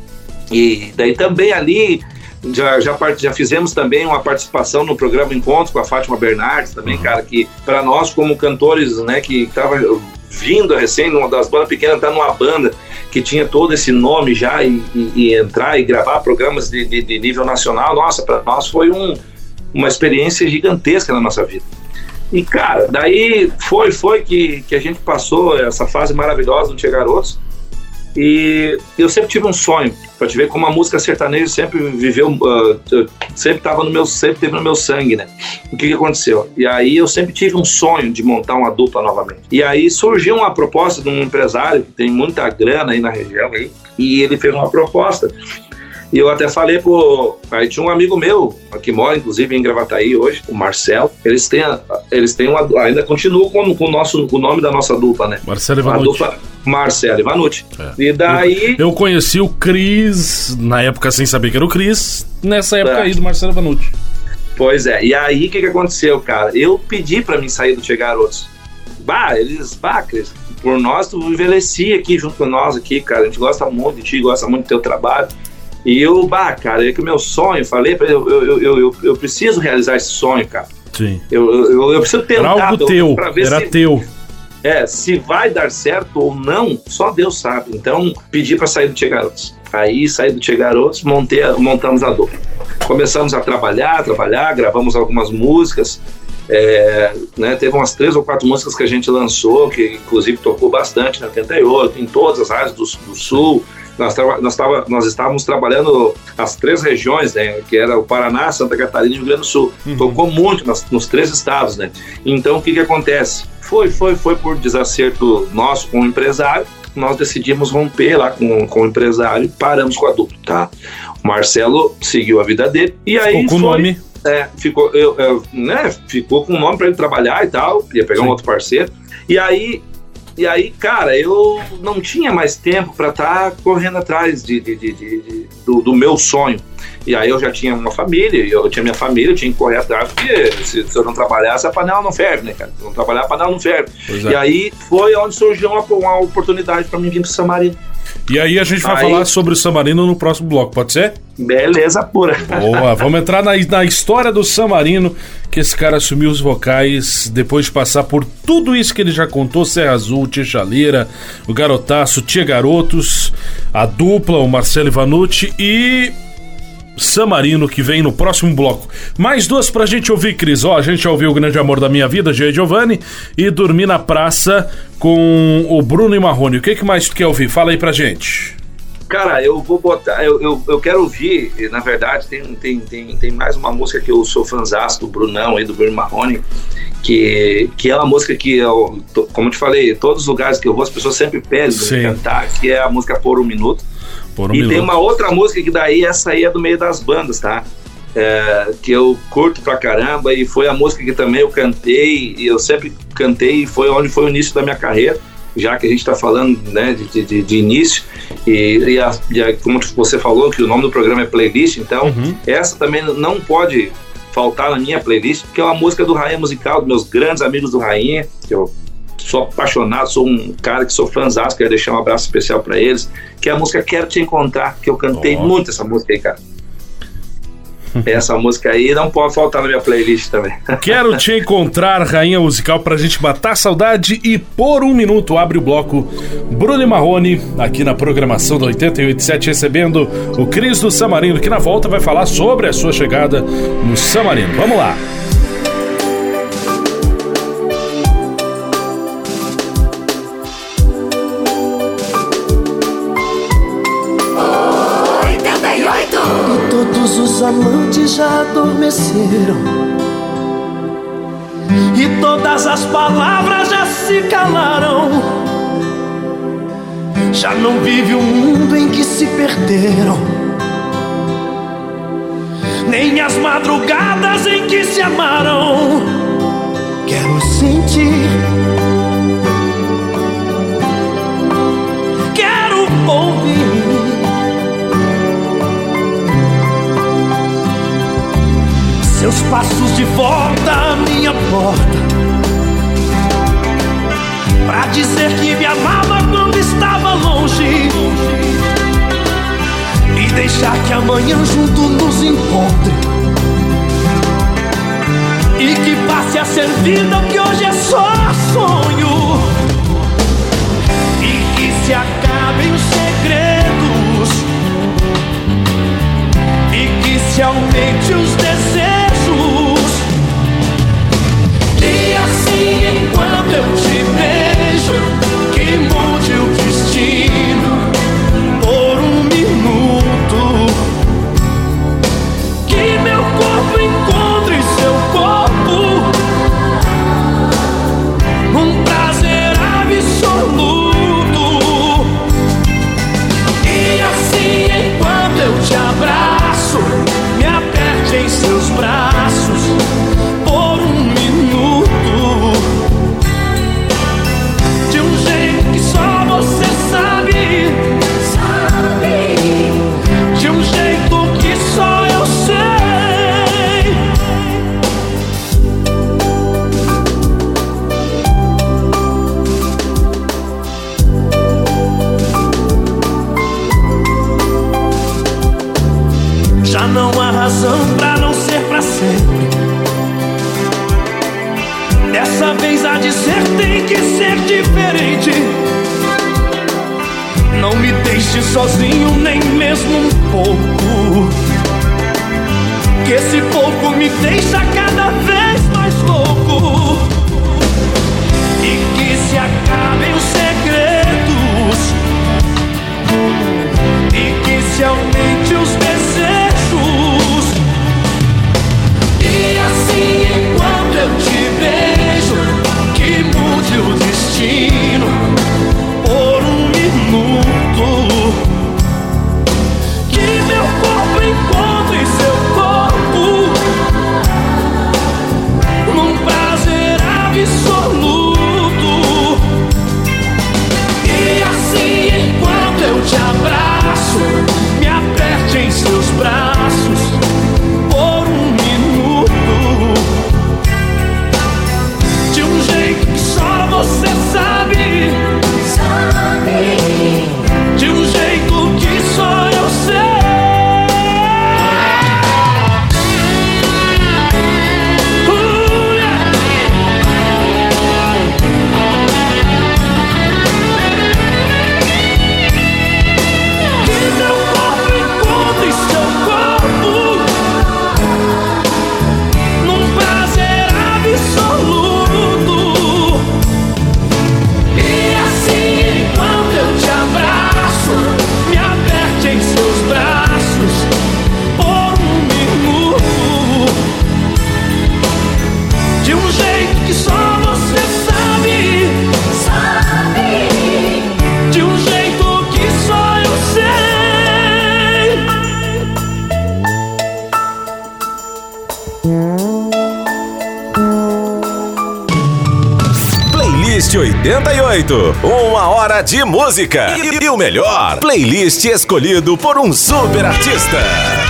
E daí também ali já, já, já fizemos também uma participação no programa Encontros com a Fátima Bernardes, também, uhum. cara, que para nós, como cantores, né, que tava vindo recém, numa das bandas pequenas, tá numa banda que tinha todo esse nome já e, e, e entrar e gravar programas de, de, de nível nacional, nossa, para nós foi um, uma experiência gigantesca na nossa vida. E, cara, daí foi, foi que, que a gente passou essa fase maravilhosa do Tia Garotos. E eu sempre tive um sonho, para te ver como a música sertaneja sempre viveu, uh, sempre estava no meu, sempre teve no meu sangue, né? O que, que aconteceu? E aí eu sempre tive um sonho de montar uma dupla novamente. E aí surgiu uma proposta de um empresário que tem muita grana aí na região aí, e ele fez uma proposta e eu até falei pro. Aí tinha um amigo meu, que mora inclusive em Gravataí hoje, o Marcel. Eles têm, eles têm uma. Ainda continuam com, com o, nosso, com o nome da nossa dupla, né? Marcelo Ivanucci. A dupla Marcelo Ivanucci. É. E daí. Eu, eu, conheci o Cris, na época sem saber que era o Cris, nessa época é. aí do Marcelo Ivanucci. Pois é, e aí o que, que aconteceu, cara? Eu pedi pra mim sair do Tia Garotos. Bah, eles, bah, Cris, por nós, tu envelheci aqui junto com nós aqui, cara. A gente gosta muito de ti, gosta muito do teu trabalho. E eu, bah, cara, é que o meu sonho, falei pra ele, eu, eu, eu, eu, eu preciso realizar esse sonho, cara. Sim. Eu, eu, eu preciso tentar. Era algo teu, pra ver era se, teu. É, se vai dar certo ou não, só Deus sabe. Então, pedi para sair do Tia Garotos. Aí, saí do Tia Garotos, montei, montamos a dupla. Começamos a trabalhar, trabalhar, gravamos algumas músicas. É, né, teve umas três ou quatro músicas que a gente lançou, que inclusive tocou bastante na 88, em todas as áreas do, do Sul nós, nós, tava, nós estávamos trabalhando as três regiões, né, que era o Paraná, Santa Catarina e Rio Grande do Sul. Uhum. Tocou muito nas, nos três estados, né? Então, o que que acontece? Foi, foi, foi por desacerto nosso com o empresário, nós decidimos romper lá com, com o empresário e paramos com a dupla, tá? O Marcelo seguiu a vida dele e aí Ficou com o nome? É, ficou, eu, eu, né, ficou com o nome para ele trabalhar e tal, ia pegar Sim. um outro parceiro. E aí e aí, cara, eu não tinha mais tempo para estar tá correndo atrás de, de, de, de do, do, meu sonho. E aí eu já tinha uma família, eu tinha minha família, eu tinha que correr atrás, porque se, se eu não trabalhasse, a panela não ferve, né, cara? Se eu não trabalhar, a panela não ferve. É. E aí foi onde surgiu uma, uma oportunidade para mim vir para Samarino. E aí a gente vai aí... falar sobre o Samarino no próximo bloco, pode ser? Beleza pura. Boa, (laughs) vamos entrar na, na história do Samarino, que esse cara assumiu os vocais depois de passar por tudo isso que ele já contou: Serra Azul, Tia Chaleira, o Garotaço, Tia Garotos, a dupla, o Marcelo Ivanucci e Samarino, que vem no próximo bloco. Mais duas pra gente ouvir, Cris. Ó, a gente já ouviu O Grande Amor da Minha Vida, G. Giovanni, e Dormir na Praça com o Bruno e Marrone. O que, que mais tu quer ouvir? Fala aí pra gente. Cara, eu vou botar. Eu, eu, eu, quero ouvir, na verdade, tem, tem, tem, tem mais uma música que eu sou fãzão do Brunão e do Bruno Marrone, que, que é uma música que, eu, como eu te falei, todos os lugares que eu vou, as pessoas sempre pedem pra cantar, que é a música Por um Minuto. Por um e minuto. tem uma outra música que daí, essa aí é do meio das bandas, tá? É, que eu curto pra caramba e foi a música que também eu cantei e eu sempre cantei e foi onde foi o início da minha carreira já que a gente está falando né, de, de, de, início, e, e, a, e a, como você falou, que o nome do programa é playlist, então uhum. essa também não pode faltar na minha playlist, que é uma música do Rainha Musical, dos meus grandes amigos do Rainha, que eu sou apaixonado, sou um cara que sou fãzão, quero deixar um abraço especial para eles, que é a música Quero Te Encontrar, que eu cantei Nossa. muito essa música aí, cara. (laughs) Essa música aí não pode faltar na minha playlist também. (laughs) Quero te encontrar, rainha musical, pra gente matar saudade e por um minuto abre o bloco Bruno Marrone aqui na programação do 887 recebendo o Cris do Samarino, que na volta vai falar sobre a sua chegada no Samarino. Vamos lá. Amantes já adormeceram e todas as palavras já se calaram. Já não vive o mundo em que se perderam, nem as madrugadas em que se amaram. Quero sentir, seus passos de volta à minha porta. Pra dizer que me amava quando estava longe. E deixar que amanhã junto nos encontre. E que passe a ser vida que hoje é só sonho. E que se acabem os segredos. E que se aumente os 88. Uma hora de música. E, e o melhor, playlist escolhido por um super artista.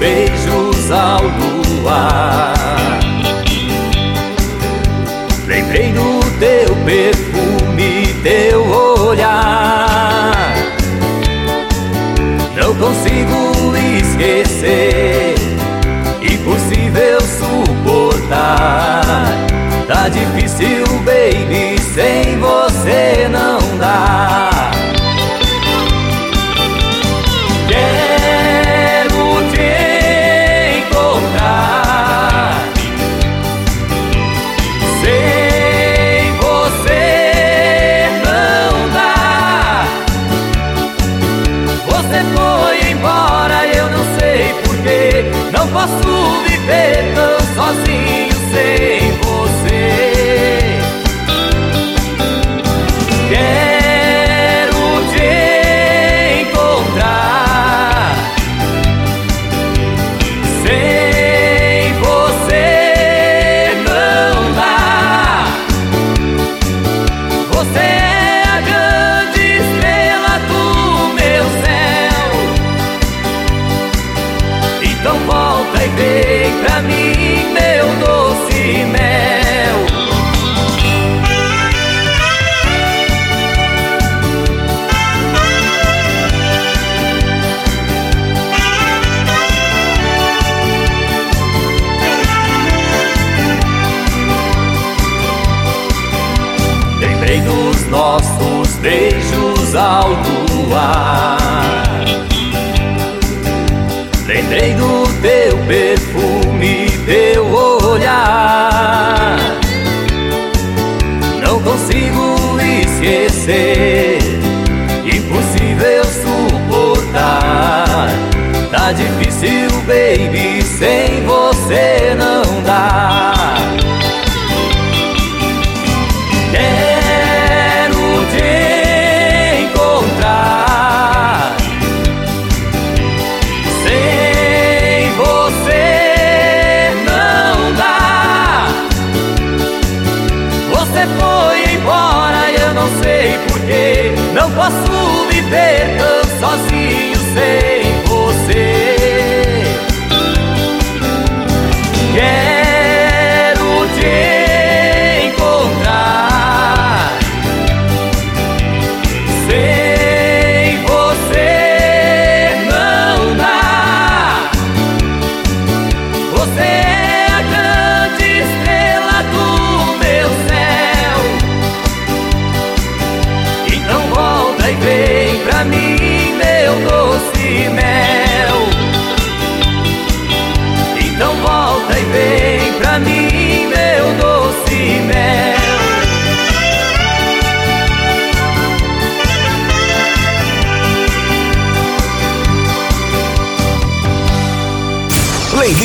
Difícil, luar. Lembrei do teu perfume, teu olhar. Não consigo esquecer, impossível suportar. Tá difícil, baby, sem você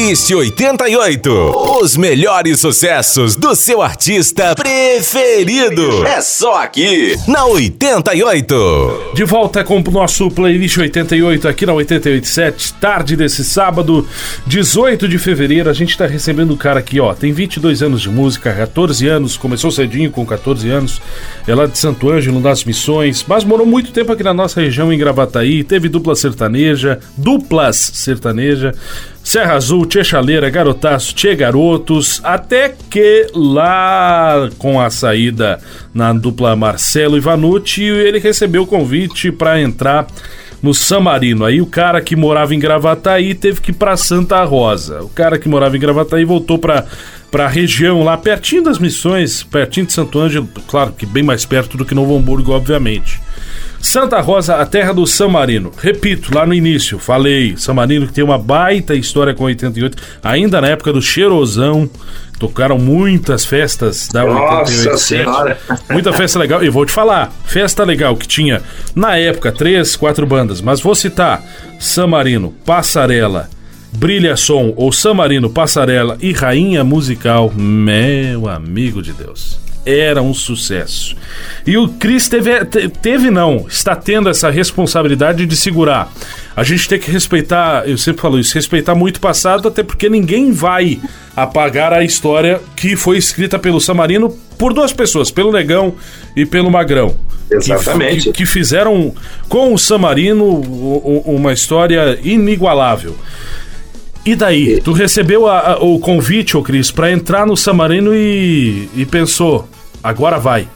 Playlist 88. Os melhores sucessos do seu artista preferido. É só aqui, na 88. De volta com o nosso playlist 88 aqui na 887, tarde desse sábado, 18 de fevereiro. A gente tá recebendo um cara aqui, ó. Tem 22 anos de música, 14 anos, começou cedinho com 14 anos. É lá de Santo Ângelo, das Missões, mas morou muito tempo aqui na nossa região, em Gravataí. Teve dupla sertaneja, duplas sertaneja. Serra Azul, Tchê Chaleira, Garotaço, Tchê Garotos, até que lá com a saída na dupla Marcelo Ivanucci, ele recebeu o convite para entrar no San Marino. Aí o cara que morava em Gravataí teve que ir para Santa Rosa. O cara que morava em Gravataí voltou para para a região lá, pertinho das missões, pertinho de Santo Ângelo, claro que bem mais perto do que Novo Hamburgo, obviamente. Santa Rosa, a terra do San Marino. Repito, lá no início, falei, San Marino que tem uma baita história com 88, ainda na época do Cheirosão, tocaram muitas festas da Nossa 88. Senhora! Muita festa legal. E vou te falar, festa legal que tinha na época três, quatro bandas, mas vou citar San Marino, Passarela, Brilha Som ou San Marino, Passarela e Rainha Musical, meu amigo de Deus era um sucesso. E o Chris teve, teve não, está tendo essa responsabilidade de segurar. A gente tem que respeitar, eu sempre falo isso, respeitar muito o passado, até porque ninguém vai apagar a história que foi escrita pelo Samarino por duas pessoas, pelo Negão e pelo Magrão. Exatamente. Que, que fizeram com o Samarino uma história inigualável. E daí? Tu recebeu a, a, o convite, ô Cris, para entrar no Samarino e, e pensou, agora vai.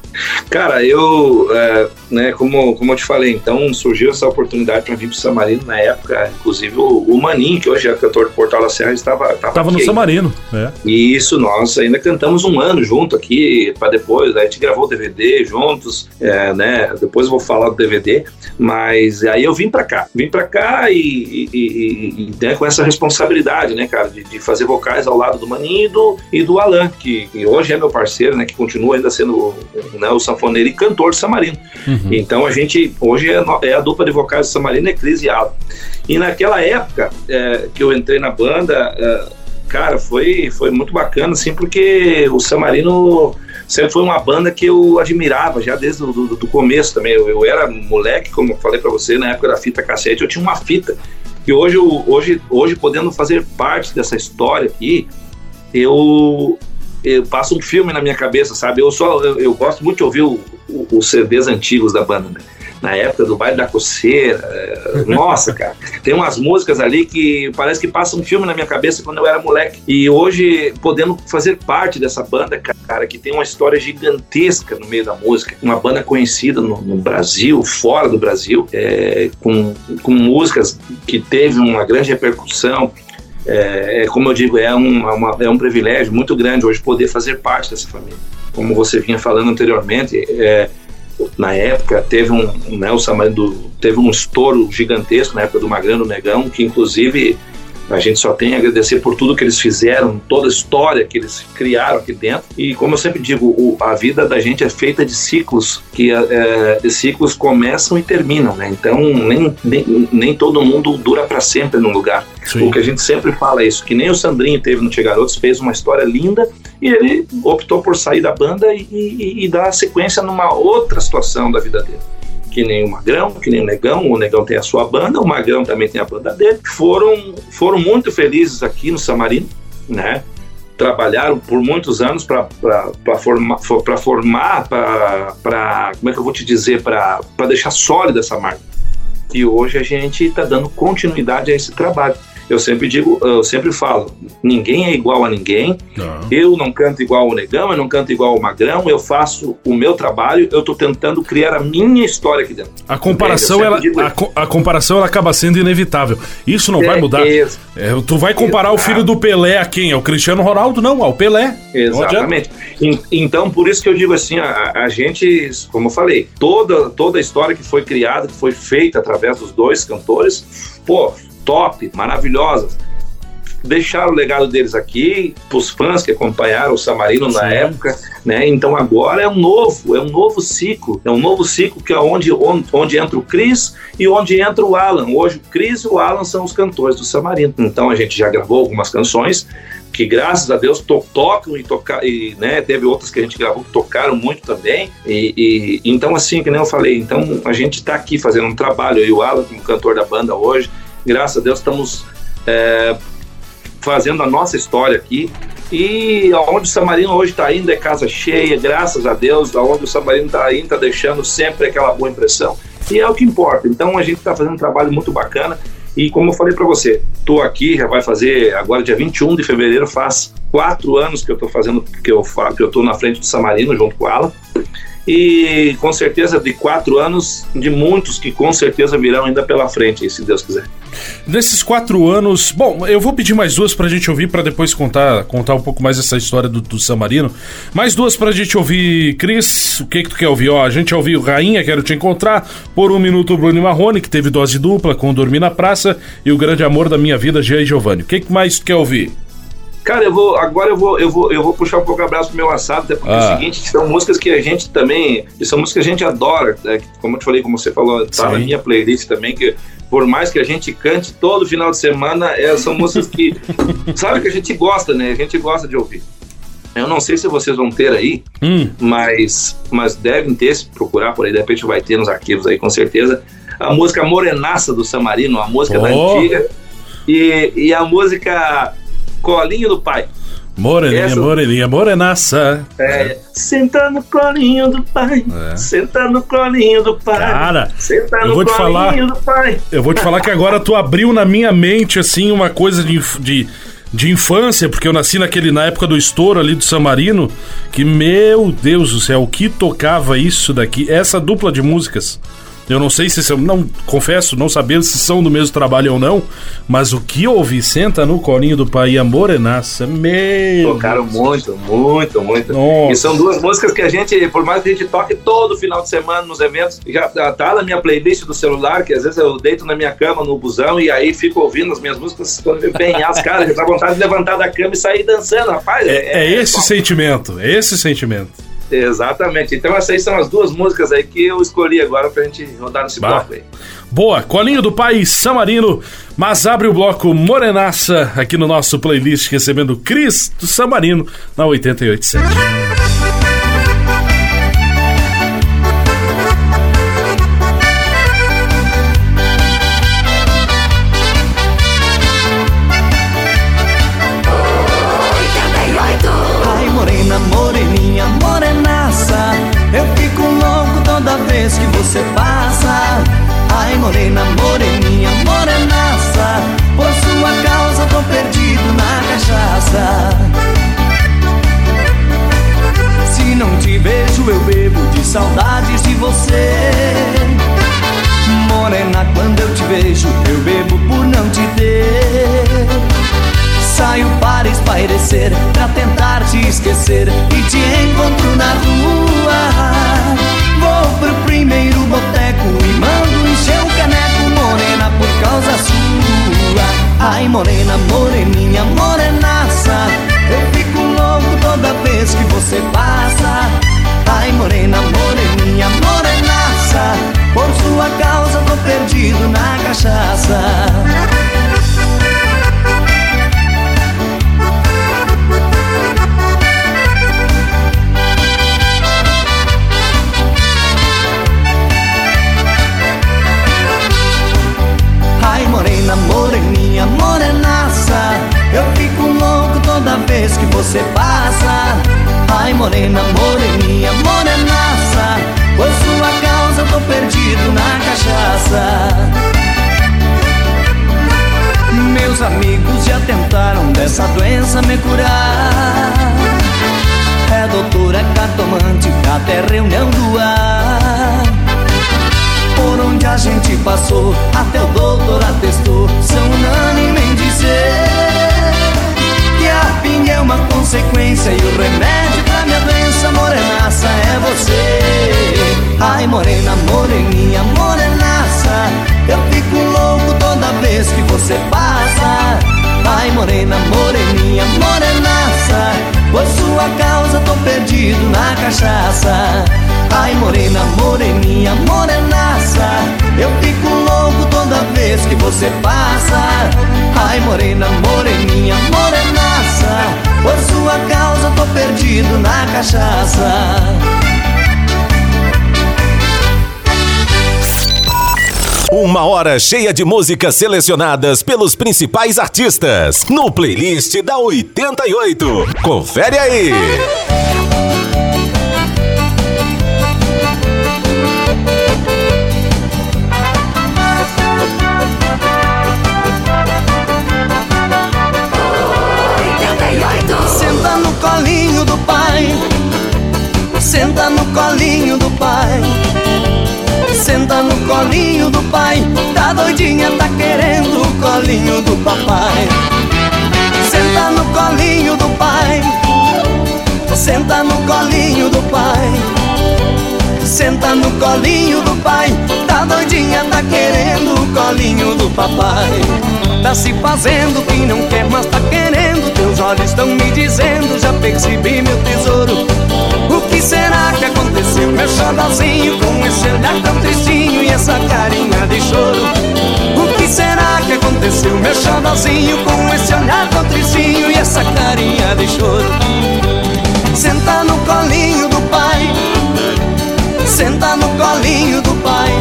Cara, eu, é, né, como, como eu te falei, então surgiu essa oportunidade para vir para o Samarino na época, inclusive o, o Maninho, que hoje é cantor do Portal da Serra, estava estava, estava no Samarino. É. E isso, nós ainda cantamos um ano junto aqui, para depois, a gente gravou o DVD juntos, é, né, depois eu vou falar do DVD, mas aí eu vim para cá, vim para cá e, e, e, e né, com essa responsabilidade, né, cara, de, de, fazer vocais ao lado do Maninho e do, e do Alan, que, que hoje é meu parceiro, né, que continua ainda sendo né, o sanfoneiro e cantor de Samarino. Uhum. Então a gente, hoje é, é a dupla de vocais Samarino, é Cris e Alan. E naquela época é, que eu entrei na banda, é, cara, foi, foi muito bacana, assim, porque o Samarino sempre foi uma banda que eu admirava já desde o do, do começo também. Eu, eu, era moleque, como eu falei para você, na época da fita cassete, eu tinha uma fita. E hoje, eu, hoje, hoje podendo fazer parte dessa história aqui, eu, eu passo um filme na minha cabeça, sabe? Eu só eu, eu gosto muito de ouvir o, o, os CDs antigos da banda, né? Na época do baile da coceira. É, (laughs) nossa, cara. Tem umas músicas ali que parece que passa um filme na minha cabeça quando eu era moleque. E hoje, podendo fazer parte dessa banda, cara, que tem uma história gigantesca no meio da música, uma banda conhecida no, no Brasil, fora do Brasil, é, com, com músicas que teve uma grande repercussão, é, é, como eu digo, é um, é uma, é um privilégio muito grande hoje poder fazer parte dessa família. Como você vinha falando anteriormente, é, na época teve um, né, o do, teve um estouro gigantesco na época do Magrano Negão, que inclusive a gente só tem a agradecer por tudo que eles fizeram, toda a história que eles criaram aqui dentro. E como eu sempre digo, o, a vida da gente é feita de ciclos, que é, ciclos começam e terminam, né? Então nem, nem, nem todo mundo dura para sempre num lugar. Sim. O que a gente sempre fala é isso, que nem o Sandrinho teve no Tia Garotos, fez uma história linda e ele optou por sair da banda e, e, e dar sequência numa outra situação da vida dele que nem o Magrão, que nem o Negão, o Negão tem a sua banda, o Magrão também tem a banda dele, foram, foram muito felizes aqui no Samarino, né? Trabalharam por muitos anos para formar, para como é que eu vou te dizer, para deixar sólida essa marca. E hoje a gente está dando continuidade a esse trabalho eu sempre digo, eu sempre falo, ninguém é igual a ninguém. Não. Eu não canto igual o Negão, eu não canto igual o Magrão, eu faço o meu trabalho, eu estou tentando criar a minha história aqui dentro. A comparação, ela, a, a, comparação ela acaba sendo inevitável. Isso não é, vai mudar. É, tu vai comparar o filho do Pelé a quem? Ao Cristiano Ronaldo? Não, ao Pelé. Exatamente. Então, por isso que eu digo assim, a, a gente, como eu falei, toda, toda a história que foi criada, que foi feita através dos dois cantores, pô, top, maravilhosas. Deixaram o legado deles aqui, para os fãs que acompanharam o Samarino Sim. na época, né? Então agora é um novo, é um novo ciclo, é um novo ciclo que é onde, onde, onde entra o Chris e onde entra o Alan. Hoje o Chris e o Alan são os cantores do Samarino. Então a gente já gravou algumas canções que graças a Deus to tocam e tocar e né, teve outras que a gente gravou que tocaram muito também e, e então assim que nem eu falei então a gente está aqui fazendo um trabalho eu e o Alan como cantor da banda hoje graças a Deus estamos é, fazendo a nossa história aqui. E aonde o Samarino hoje está indo é casa cheia, graças a Deus, aonde o Samarino está indo está deixando sempre aquela boa impressão. E é o que importa. Então a gente está fazendo um trabalho muito bacana. E como eu falei para você, estou aqui, já vai fazer agora dia 21 de fevereiro, faz quatro anos que eu estou fazendo, que eu que eu estou na frente do Samarino junto com ela e com certeza de quatro anos, de muitos que com certeza virão ainda pela frente, se Deus quiser. Nesses quatro anos, bom, eu vou pedir mais duas pra gente ouvir para depois contar, contar um pouco mais essa história do, do San Marino. Mais duas pra gente ouvir, Cris, o que que tu quer ouvir? Ó, a gente ouviu Rainha, Quero Te Encontrar, por um minuto Bruno Marrone, que teve dose dupla com Dormir na Praça, e o grande amor da minha vida, Jean e Giovanni. O que, que mais tu quer ouvir? Cara, eu vou. Agora eu vou, eu vou, eu vou puxar um pouco abraço pro meu assado, até porque ah. é o ah. seguinte, são músicas que a gente também. São músicas que a gente adora. Né? Como eu te falei, como você falou, tá Sim. na minha playlist também, que por mais que a gente cante todo final de semana, é, são músicas que. (laughs) sabe que a gente gosta, né? A gente gosta de ouvir. Eu não sei se vocês vão ter aí, hum. mas, mas devem ter, se procurar por aí, de repente vai ter nos arquivos aí, com certeza. A música Morenaça do Samarino, a música oh. da antiga. E, e a música Colinho do Pai. Moreninha, Essa... moreninha, morenaça. É, senta no colinho do pai. É. Senta no colinho do pai. Cara, senta eu vou te falar, Eu vou te falar que agora tu abriu na minha mente assim uma coisa de, de, de infância, porque eu nasci naquele na época do estouro ali do San Marino, que meu Deus do céu, o que tocava isso daqui, essa dupla de músicas. Eu não sei se são, não confesso, não saber se são do mesmo trabalho ou não, mas o que ouvi senta no colinho do pai a morenaça, meu. Tocaram muito, muito, muito. Nossa. E são duas músicas que a gente, por mais que a gente toque todo final de semana nos eventos, já tá na minha playlist do celular, que às vezes eu deito na minha cama no busão e aí fico ouvindo as minhas músicas quando eu bem as caras, já dá vontade de levantar da cama e sair dançando, rapaz. É, é, é esse é sentimento, é esse sentimento. Exatamente. Então essas são as duas músicas aí que eu escolhi agora pra gente rodar nesse bah. bloco aí. Boa, Colinho do Pai Samarino, mas abre o bloco Morenaça aqui no nosso playlist recebendo Cris do Samarino na 887. Morena, moreninha, morenaça Por sua causa tô perdido na cachaça. Se não te vejo eu bebo de saudades de você. Morena, quando eu te vejo eu bebo por não te ter. Saio para espairecer, pra tentar te esquecer E te encontro na rua Vou pro primeiro boteco e mando encher o caneco Morena por causa sua. Ai morena, moreninha, morenaça Eu fico louco toda vez que você passa. Ai morena, moreninha, morenaça Por sua causa tô perdido na cachaça Uma hora cheia de músicas selecionadas pelos principais artistas no playlist da 88. Confere aí. Senta no colinho do pai Senta no colinho do pai Tá doidinha, tá querendo colinho do papai. Senta no colinho do pai. Senta no colinho do pai. Senta no colinho do pai. Tá doidinha, tá querendo o colinho do papai. Tá se fazendo que não quer, mas tá querendo. Teus olhos estão me dizendo, já percebi meu tesouro. O que será que aconteceu, meu xodózinho Com esse olhar tão tristinho e essa carinha de choro. O que será que aconteceu, meu xodózinho Com esse olhar tão tristinho e essa carinha de choro. Senta no colinho do pai. Senta no colinho do pai.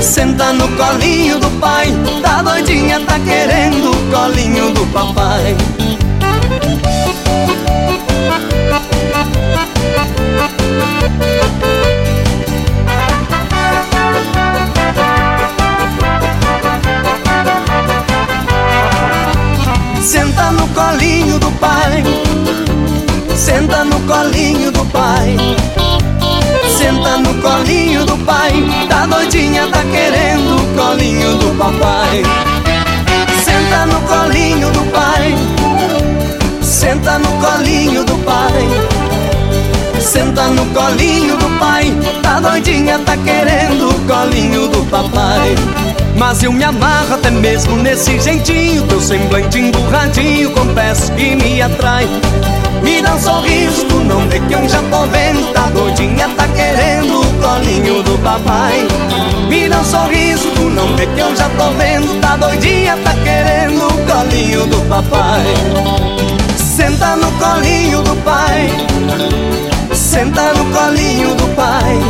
Senta no colinho do pai. Tá doidinha, tá querendo o colinho do papai Senta no colinho do pai. Senta no colinho do pai. Senta no colinho do pai. Tá doidinha, tá querendo o colinho do papai. Senta no colinho do pai. Senta no colinho do pai Senta no colinho do pai Tá doidinha, tá querendo o colinho do papai. Mas eu me amarro até mesmo nesse jeitinho Teu semblante emburradinho Confesso que me atrai Me dá um sorriso, tu não vê que eu já tô vendo Tá doidinha, tá querendo o colinho do papai. Me dá um sorriso, tu não vê que eu já tô vendo Tá doidinha, tá querendo o colinho do papai. Senta no colinho do pai Senta no colinho do pai.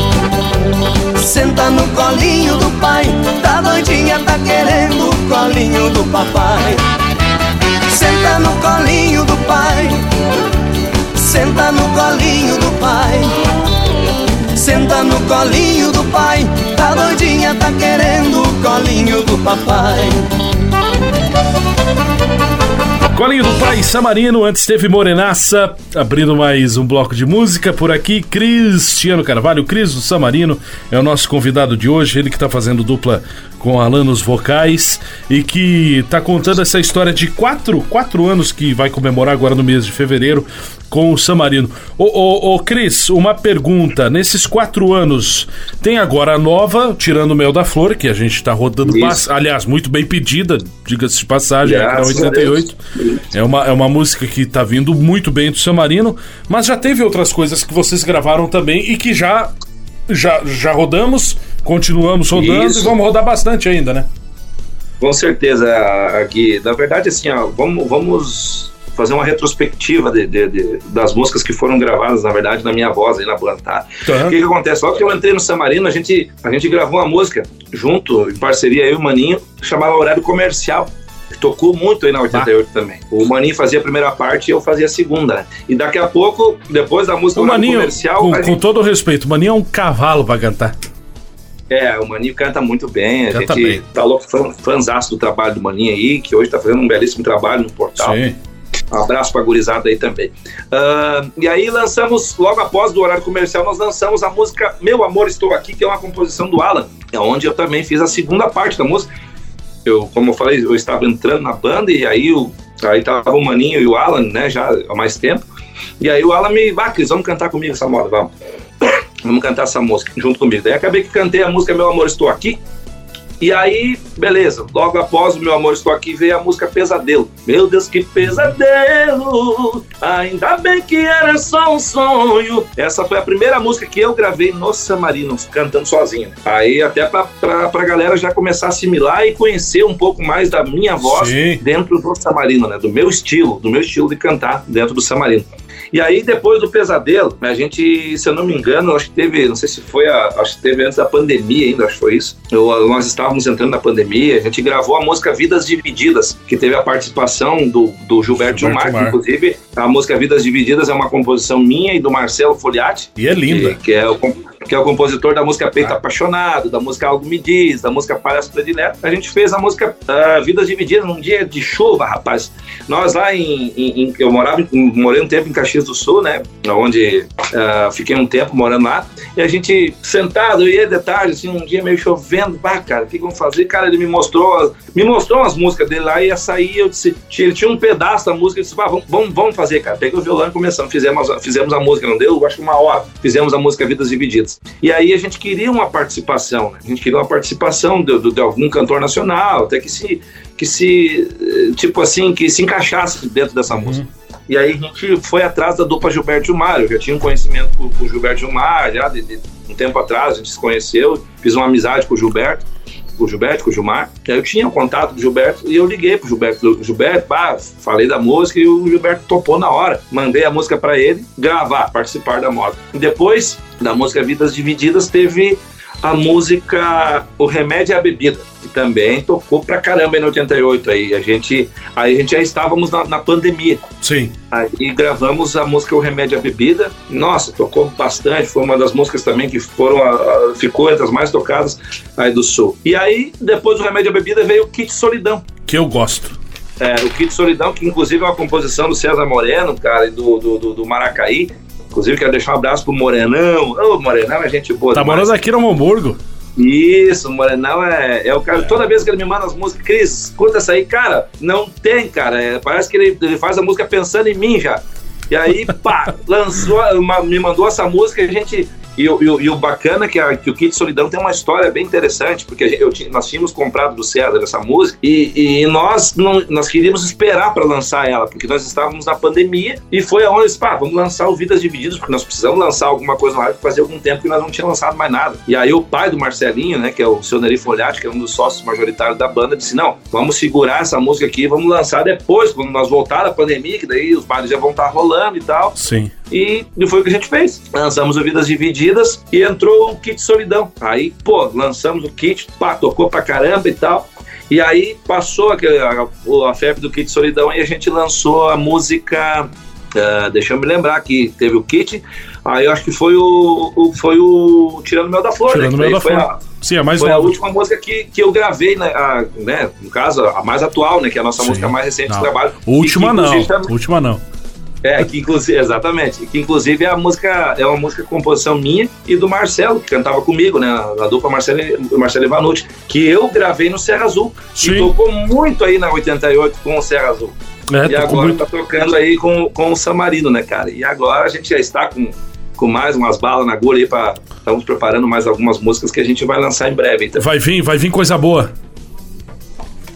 Senta no colinho do pai. Tá doidinha, tá querendo o colinho do papai. Senta no colinho do pai. Senta no colinho do pai. Senta no colinho do pai. Tá doidinha, tá querendo o colinho do papai Colinho do Pai Samarino, antes teve Morenaça, abrindo mais um bloco de música por aqui. Cristiano Carvalho, Cris do Samarino, é o nosso convidado de hoje, ele que está fazendo dupla com Alan nos vocais e que está contando essa história de quatro, quatro anos que vai comemorar agora no mês de fevereiro com o Samarino. Ô, ô, ô Cris, uma pergunta. Nesses quatro anos, tem agora a nova, tirando o Mel da Flor, que a gente está rodando, aliás, muito bem pedida, diga-se de passagem, na 88. É uma, é uma música que está vindo muito bem do Samarino, mas já teve outras coisas que vocês gravaram também e que já já, já rodamos, continuamos rodando Isso. e vamos rodar bastante ainda, né? Com certeza, aqui. Na verdade, assim, ó, vamos, vamos fazer uma retrospectiva de, de, de, das músicas que foram gravadas, na verdade, na minha voz aí na Plantar. Tá. O que, que acontece? Logo que eu entrei no Samarino, a gente, a gente gravou uma música junto, em parceria eu e o Maninho, chamava Horário Comercial que tocou muito aí na 88 ah. também. O Maninho fazia a primeira parte e eu fazia a segunda? E daqui a pouco, depois da música o Maninho, comercial... Com, com todo o respeito, o Maninho é um cavalo pra cantar. É, o Maninho canta muito bem, a canta gente bem. tá louco, fã, fãzaço do trabalho do Maninho aí, que hoje tá fazendo um belíssimo trabalho no portal. Sim. Um abraço pra gurizada aí também. Uh, e aí lançamos, logo após do horário comercial, nós lançamos a música Meu Amor Estou Aqui, que é uma composição do Alan, é onde eu também fiz a segunda parte da música eu, como eu falei, eu estava entrando na banda e aí, o, aí tava o Maninho e o Alan, né, já há mais tempo. E aí o Alan me, vá, Cris, vamos cantar comigo essa moda, vamos. (coughs) Vamos cantar essa música junto comigo. Daí acabei que cantei a música Meu Amor Estou Aqui. E aí, beleza, logo após o Meu Amor Estou Aqui veio a música Pesadelo. Meu Deus, que pesadelo! Ainda bem que era só um sonho. Essa foi a primeira música que eu gravei no Samarino, cantando sozinho. Aí, até pra, pra, pra galera já começar a assimilar e conhecer um pouco mais da minha voz Sim. dentro do Samarino, né? Do meu estilo, do meu estilo de cantar dentro do Samarino. E aí, depois do pesadelo, a gente, se eu não me engano, acho que teve, não sei se foi, a, acho que teve antes da pandemia ainda, acho que foi isso. Eu, nós estávamos entrando na pandemia, a gente gravou a música Vidas Divididas, que teve a participação do, do Gilberto, Gilberto Gilmar, inclusive a música Vidas Divididas é uma composição minha e do Marcelo Foliati. E é linda. Que, que é o que é o compositor da música Peito ah. Apaixonado, da música Algo Me Diz, da música Palhaço Predileto. A gente fez a música uh, Vidas Divididas num dia de chuva, rapaz. Nós lá em. em, eu morava, morei um tempo em Caxias do Sul, né? Onde uh, fiquei um tempo morando lá. E a gente sentado, e de tarde, assim, um dia meio chovendo. Bah, cara, o que vamos fazer? Cara, ele me mostrou, me mostrou umas músicas dele lá e ia sair. Eu disse, ele tinha um pedaço da música. Eu disse, bah, vamos, vamos, vamos fazer, cara. Peguei o violão e começamos. Fizemos, fizemos a música, não deu? Acho que uma hora. Fizemos a música Vidas Divididas. E aí a gente queria uma participação, né? A gente queria uma participação de, de, de algum cantor nacional, até que se, que se, eh, tipo assim, que se encaixasse dentro dessa música. Uhum. E aí a gente foi atrás da dupla Gilberto Gilmar. Eu já tinha um conhecimento com, com o Gilberto Gilmar, já de, de, um tempo atrás, a gente se conheceu, fiz uma amizade com o Gilberto, o Gilberto, com o Gilmar. Eu tinha o contato com o Gilberto e eu liguei pro Gilberto. Gilberto, pá, falei da música e o Gilberto topou na hora. Mandei a música para ele gravar, participar da moda. Depois da música Vidas Divididas, teve a música O Remédio é a Bebida, que também tocou pra caramba em 88 aí. A gente, aí a gente já estávamos na, na pandemia. Sim. Aí gravamos a música O Remédio é a Bebida. Nossa, tocou bastante, foi uma das músicas também que foram a, a, ficou entre as mais tocadas aí do Sul. E aí, depois do Remédio à Bebida, veio o Kit Solidão. Que eu gosto. É, o Kit Solidão, que inclusive é uma composição do César Moreno, cara, e do, do, do, do Maracaí. Inclusive, quero deixar um abraço pro Morenão. Ô, Morenão é gente boa. Tá demais. morando aqui no Hamburgo. Isso, Morenão é, é o cara. É. Toda vez que ele me manda as músicas, Cris, escuta essa aí, cara, não tem, cara. É, parece que ele, ele faz a música pensando em mim já. E aí, pá, (laughs) lançou, uma, me mandou essa música e a gente e, e, e, o bacana é que, a, que o Kit Solidão tem uma história bem interessante, porque eu, nós tínhamos comprado do César essa música e, e nós, não, nós queríamos esperar para lançar ela, porque nós estávamos na pandemia e foi aonde disse, pá, vamos lançar o Vidas Divididas, porque nós precisamos lançar alguma coisa lá, fazia algum tempo que nós não tínhamos lançado mais nada. E aí o pai do Marcelinho, né, que é o seu Neri Folhati, que é um dos sócios majoritários da banda, disse, não, vamos segurar essa música aqui, vamos lançar depois, quando nós voltar da pandemia, que daí os bailes já vão estar rolando e tal. Sim. E, foi o que a gente fez. Lançamos o Vidas Divididas e entrou o kit Solidão. Aí, pô, lançamos o kit, pá, tocou pra caramba e tal. E aí passou a, a, a febre do kit Solidão e a gente lançou a música. Uh, deixa eu me lembrar que teve o kit. Aí eu acho que foi o, o foi o Tirando Mel da Flor, Tirando né? Mel da Flor. A, Sim, a mais Foi nova. a última música que, que eu gravei, né, a, né? No caso, a mais atual, né? Que é a nossa Sim. música mais recente não. do trabalho. Última que, não. Tá... Última não. É, que inclusive, exatamente. Que inclusive é a música, é uma música composição minha e do Marcelo, que cantava comigo, né? A dupla Marcelo, Marcelo Ivanucci, que eu gravei no Serra Azul. Sim. E tocou muito aí na 88 com o Serra Azul. É, e agora muito... tá tocando aí com, com o Samarino, né, cara? E agora a gente já está com, com mais umas balas na agulha aí para estamos preparando mais algumas músicas que a gente vai lançar em breve. Então. Vai vir, vai vir coisa boa.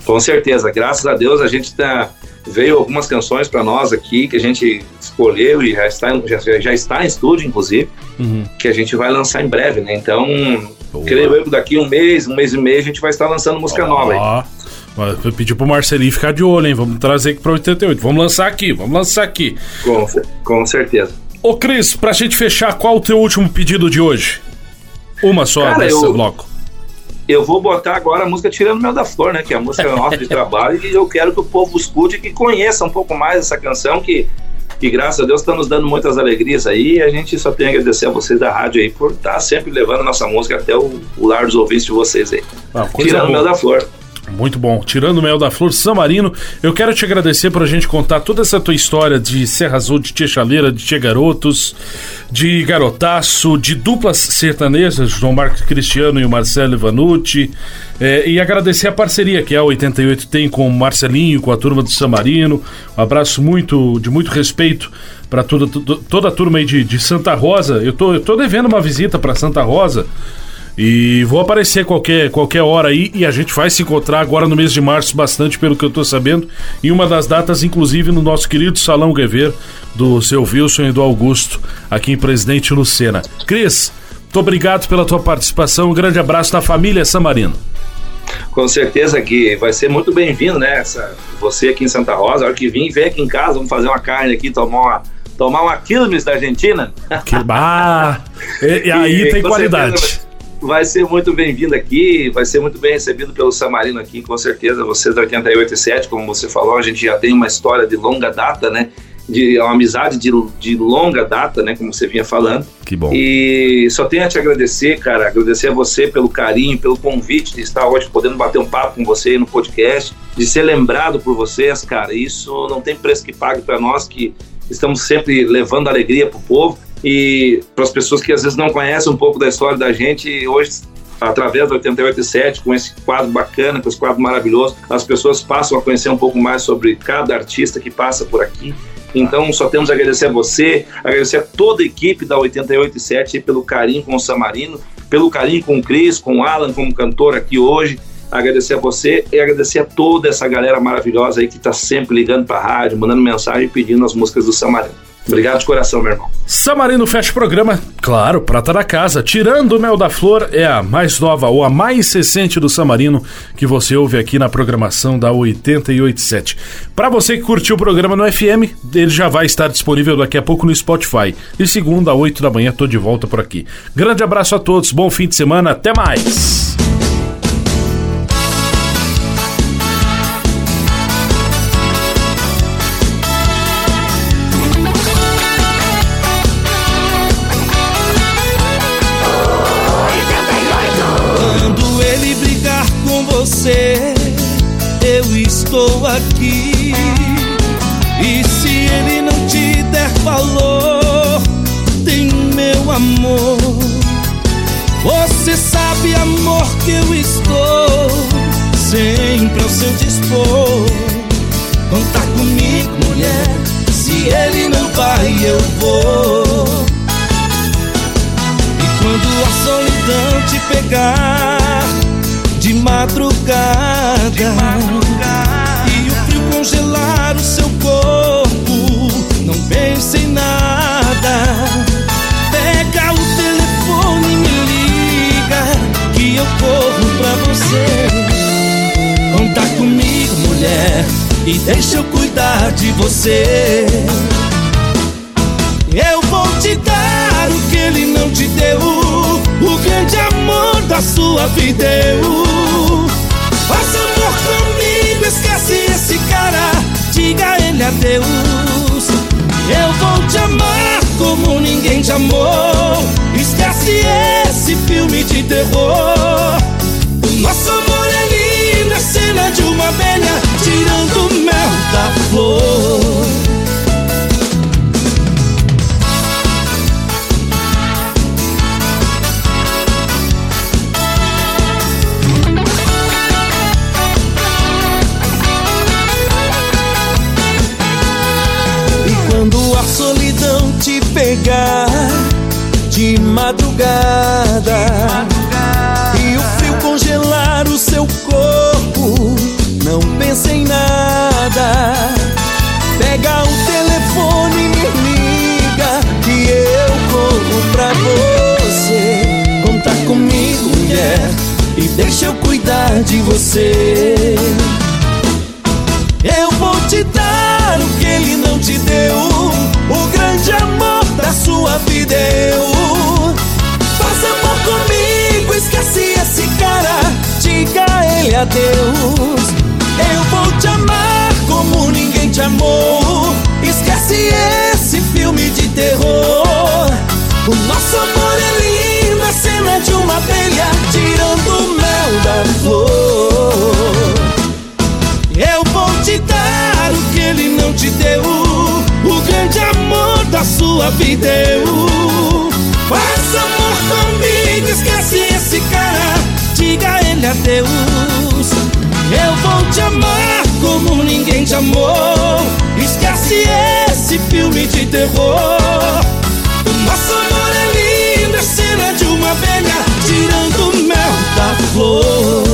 Com certeza, graças a Deus a gente tá veio algumas canções para nós aqui que a gente escolheu e já está, já, já está em estúdio, inclusive, uhum. que a gente vai lançar em breve, né? Então, Boa. creio eu que daqui um mês, um mês e meio, a gente vai estar lançando música oh. nova aí. Vou pedir pro Marcelinho ficar de olho, hein? Vamos trazer aqui pra 88. Vamos lançar aqui, vamos lançar aqui. Com, com certeza. Ô, Cris, pra gente fechar, qual o teu último pedido de hoje? Uma só Cara, nesse eu... bloco eu vou botar agora a música Tirando Mel da Flor, né? Que é a música nossa de (laughs) trabalho, e eu quero que o povo escute e que conheça um pouco mais essa canção que, que graças a Deus está nos dando muitas alegrias aí. E a gente só tem a agradecer a vocês da rádio aí por estar tá sempre levando a nossa música até o, o lar dos ouvintes de vocês aí. Ah, Tirando Mel da Flor. Muito bom. Tirando o mel da flor, Samarino, eu quero te agradecer por a gente contar toda essa tua história de Serra Azul, de Tia Chaleira, de Tia Garotos, de Garotaço, de duplas sertanejas, João Marcos Cristiano e o Marcelo Ivanucci, é, e agradecer a parceria que a 88 tem com o Marcelinho, com a turma do Samarino. Um abraço muito de muito respeito para toda, toda a turma aí de, de Santa Rosa. Eu tô, eu tô devendo uma visita para Santa Rosa. E vou aparecer qualquer, qualquer hora aí e a gente vai se encontrar agora no mês de março bastante, pelo que eu tô sabendo. Em uma das datas, inclusive, no nosso querido Salão Guever, do seu Wilson e do Augusto, aqui em Presidente Lucena. Cris, muito obrigado pela tua participação. Um grande abraço da família Samarino. Com certeza que vai ser muito bem-vindo, né? Essa, você aqui em Santa Rosa, a hora que vir, vem aqui em casa, vamos fazer uma carne aqui, tomar uma, tomar uma quilmes da Argentina. Que, ah, e, (laughs) e aí e, tem qualidade. Certeza, vai ser muito bem-vindo aqui, vai ser muito bem recebido pelo Samarino aqui, com certeza. Vocês da 88 e 7, como você falou, a gente já tem uma história de longa data, né? de uma amizade de, de longa data, né? Como você vinha falando. Que bom. E só tenho a te agradecer, cara. Agradecer a você pelo carinho, pelo convite de estar hoje podendo bater um papo com você no podcast, de ser lembrado por vocês, cara. Isso não tem preço que pague para nós que estamos sempre levando alegria pro povo e para as pessoas que às vezes não conhecem um pouco da história da gente, hoje através do 887, com esse quadro bacana, com esse quadro maravilhoso, as pessoas passam a conhecer um pouco mais sobre cada artista que passa por aqui. Então, só temos a agradecer a você, agradecer a toda a equipe da 887 pelo carinho com o Samarino, pelo carinho com o Cris, com o Alan como cantor aqui hoje. Agradecer a você e agradecer a toda essa galera maravilhosa aí que está sempre ligando para a rádio, mandando mensagem e pedindo as músicas do Samarino. Obrigado de coração, meu irmão. Samarino fecha o programa, claro, prata da casa. Tirando o Mel da Flor, é a mais nova ou a mais recente do Samarino que você ouve aqui na programação da 887. Para você que curtiu o programa no FM, ele já vai estar disponível daqui a pouco no Spotify. E segunda, 8 da manhã, tô de volta por aqui. Grande abraço a todos, bom fim de semana, até mais. E deixa eu cuidar de você. Eu vou te dar o que ele não te deu, o grande amor da sua vida. Eu faça amor comigo, esquece esse cara, diga ele adeus. Eu vou te amar como ninguém te amou. Esquece esse filme de terror. O nosso da flor. pegar de madrugada, e o frio congelar o seu corpo. Não pense em nada. De você. Eu vou te dar o que ele não te deu, o grande amor da sua vida. Eu Faça amor comigo, esquece esse cara Diga a ele adeus. Eu vou te amar como ninguém te amou Esquece esse flor. Eu vou te dar o que ele não te deu o grande amor da sua vida. Eu Faça amor comigo, esquece esse cara Diga ele adeus. Eu vou te amar como ninguém te amou Esquece esse filme de terror. O nosso amor é lindo, é cena de uma abelha Tirando mel da flor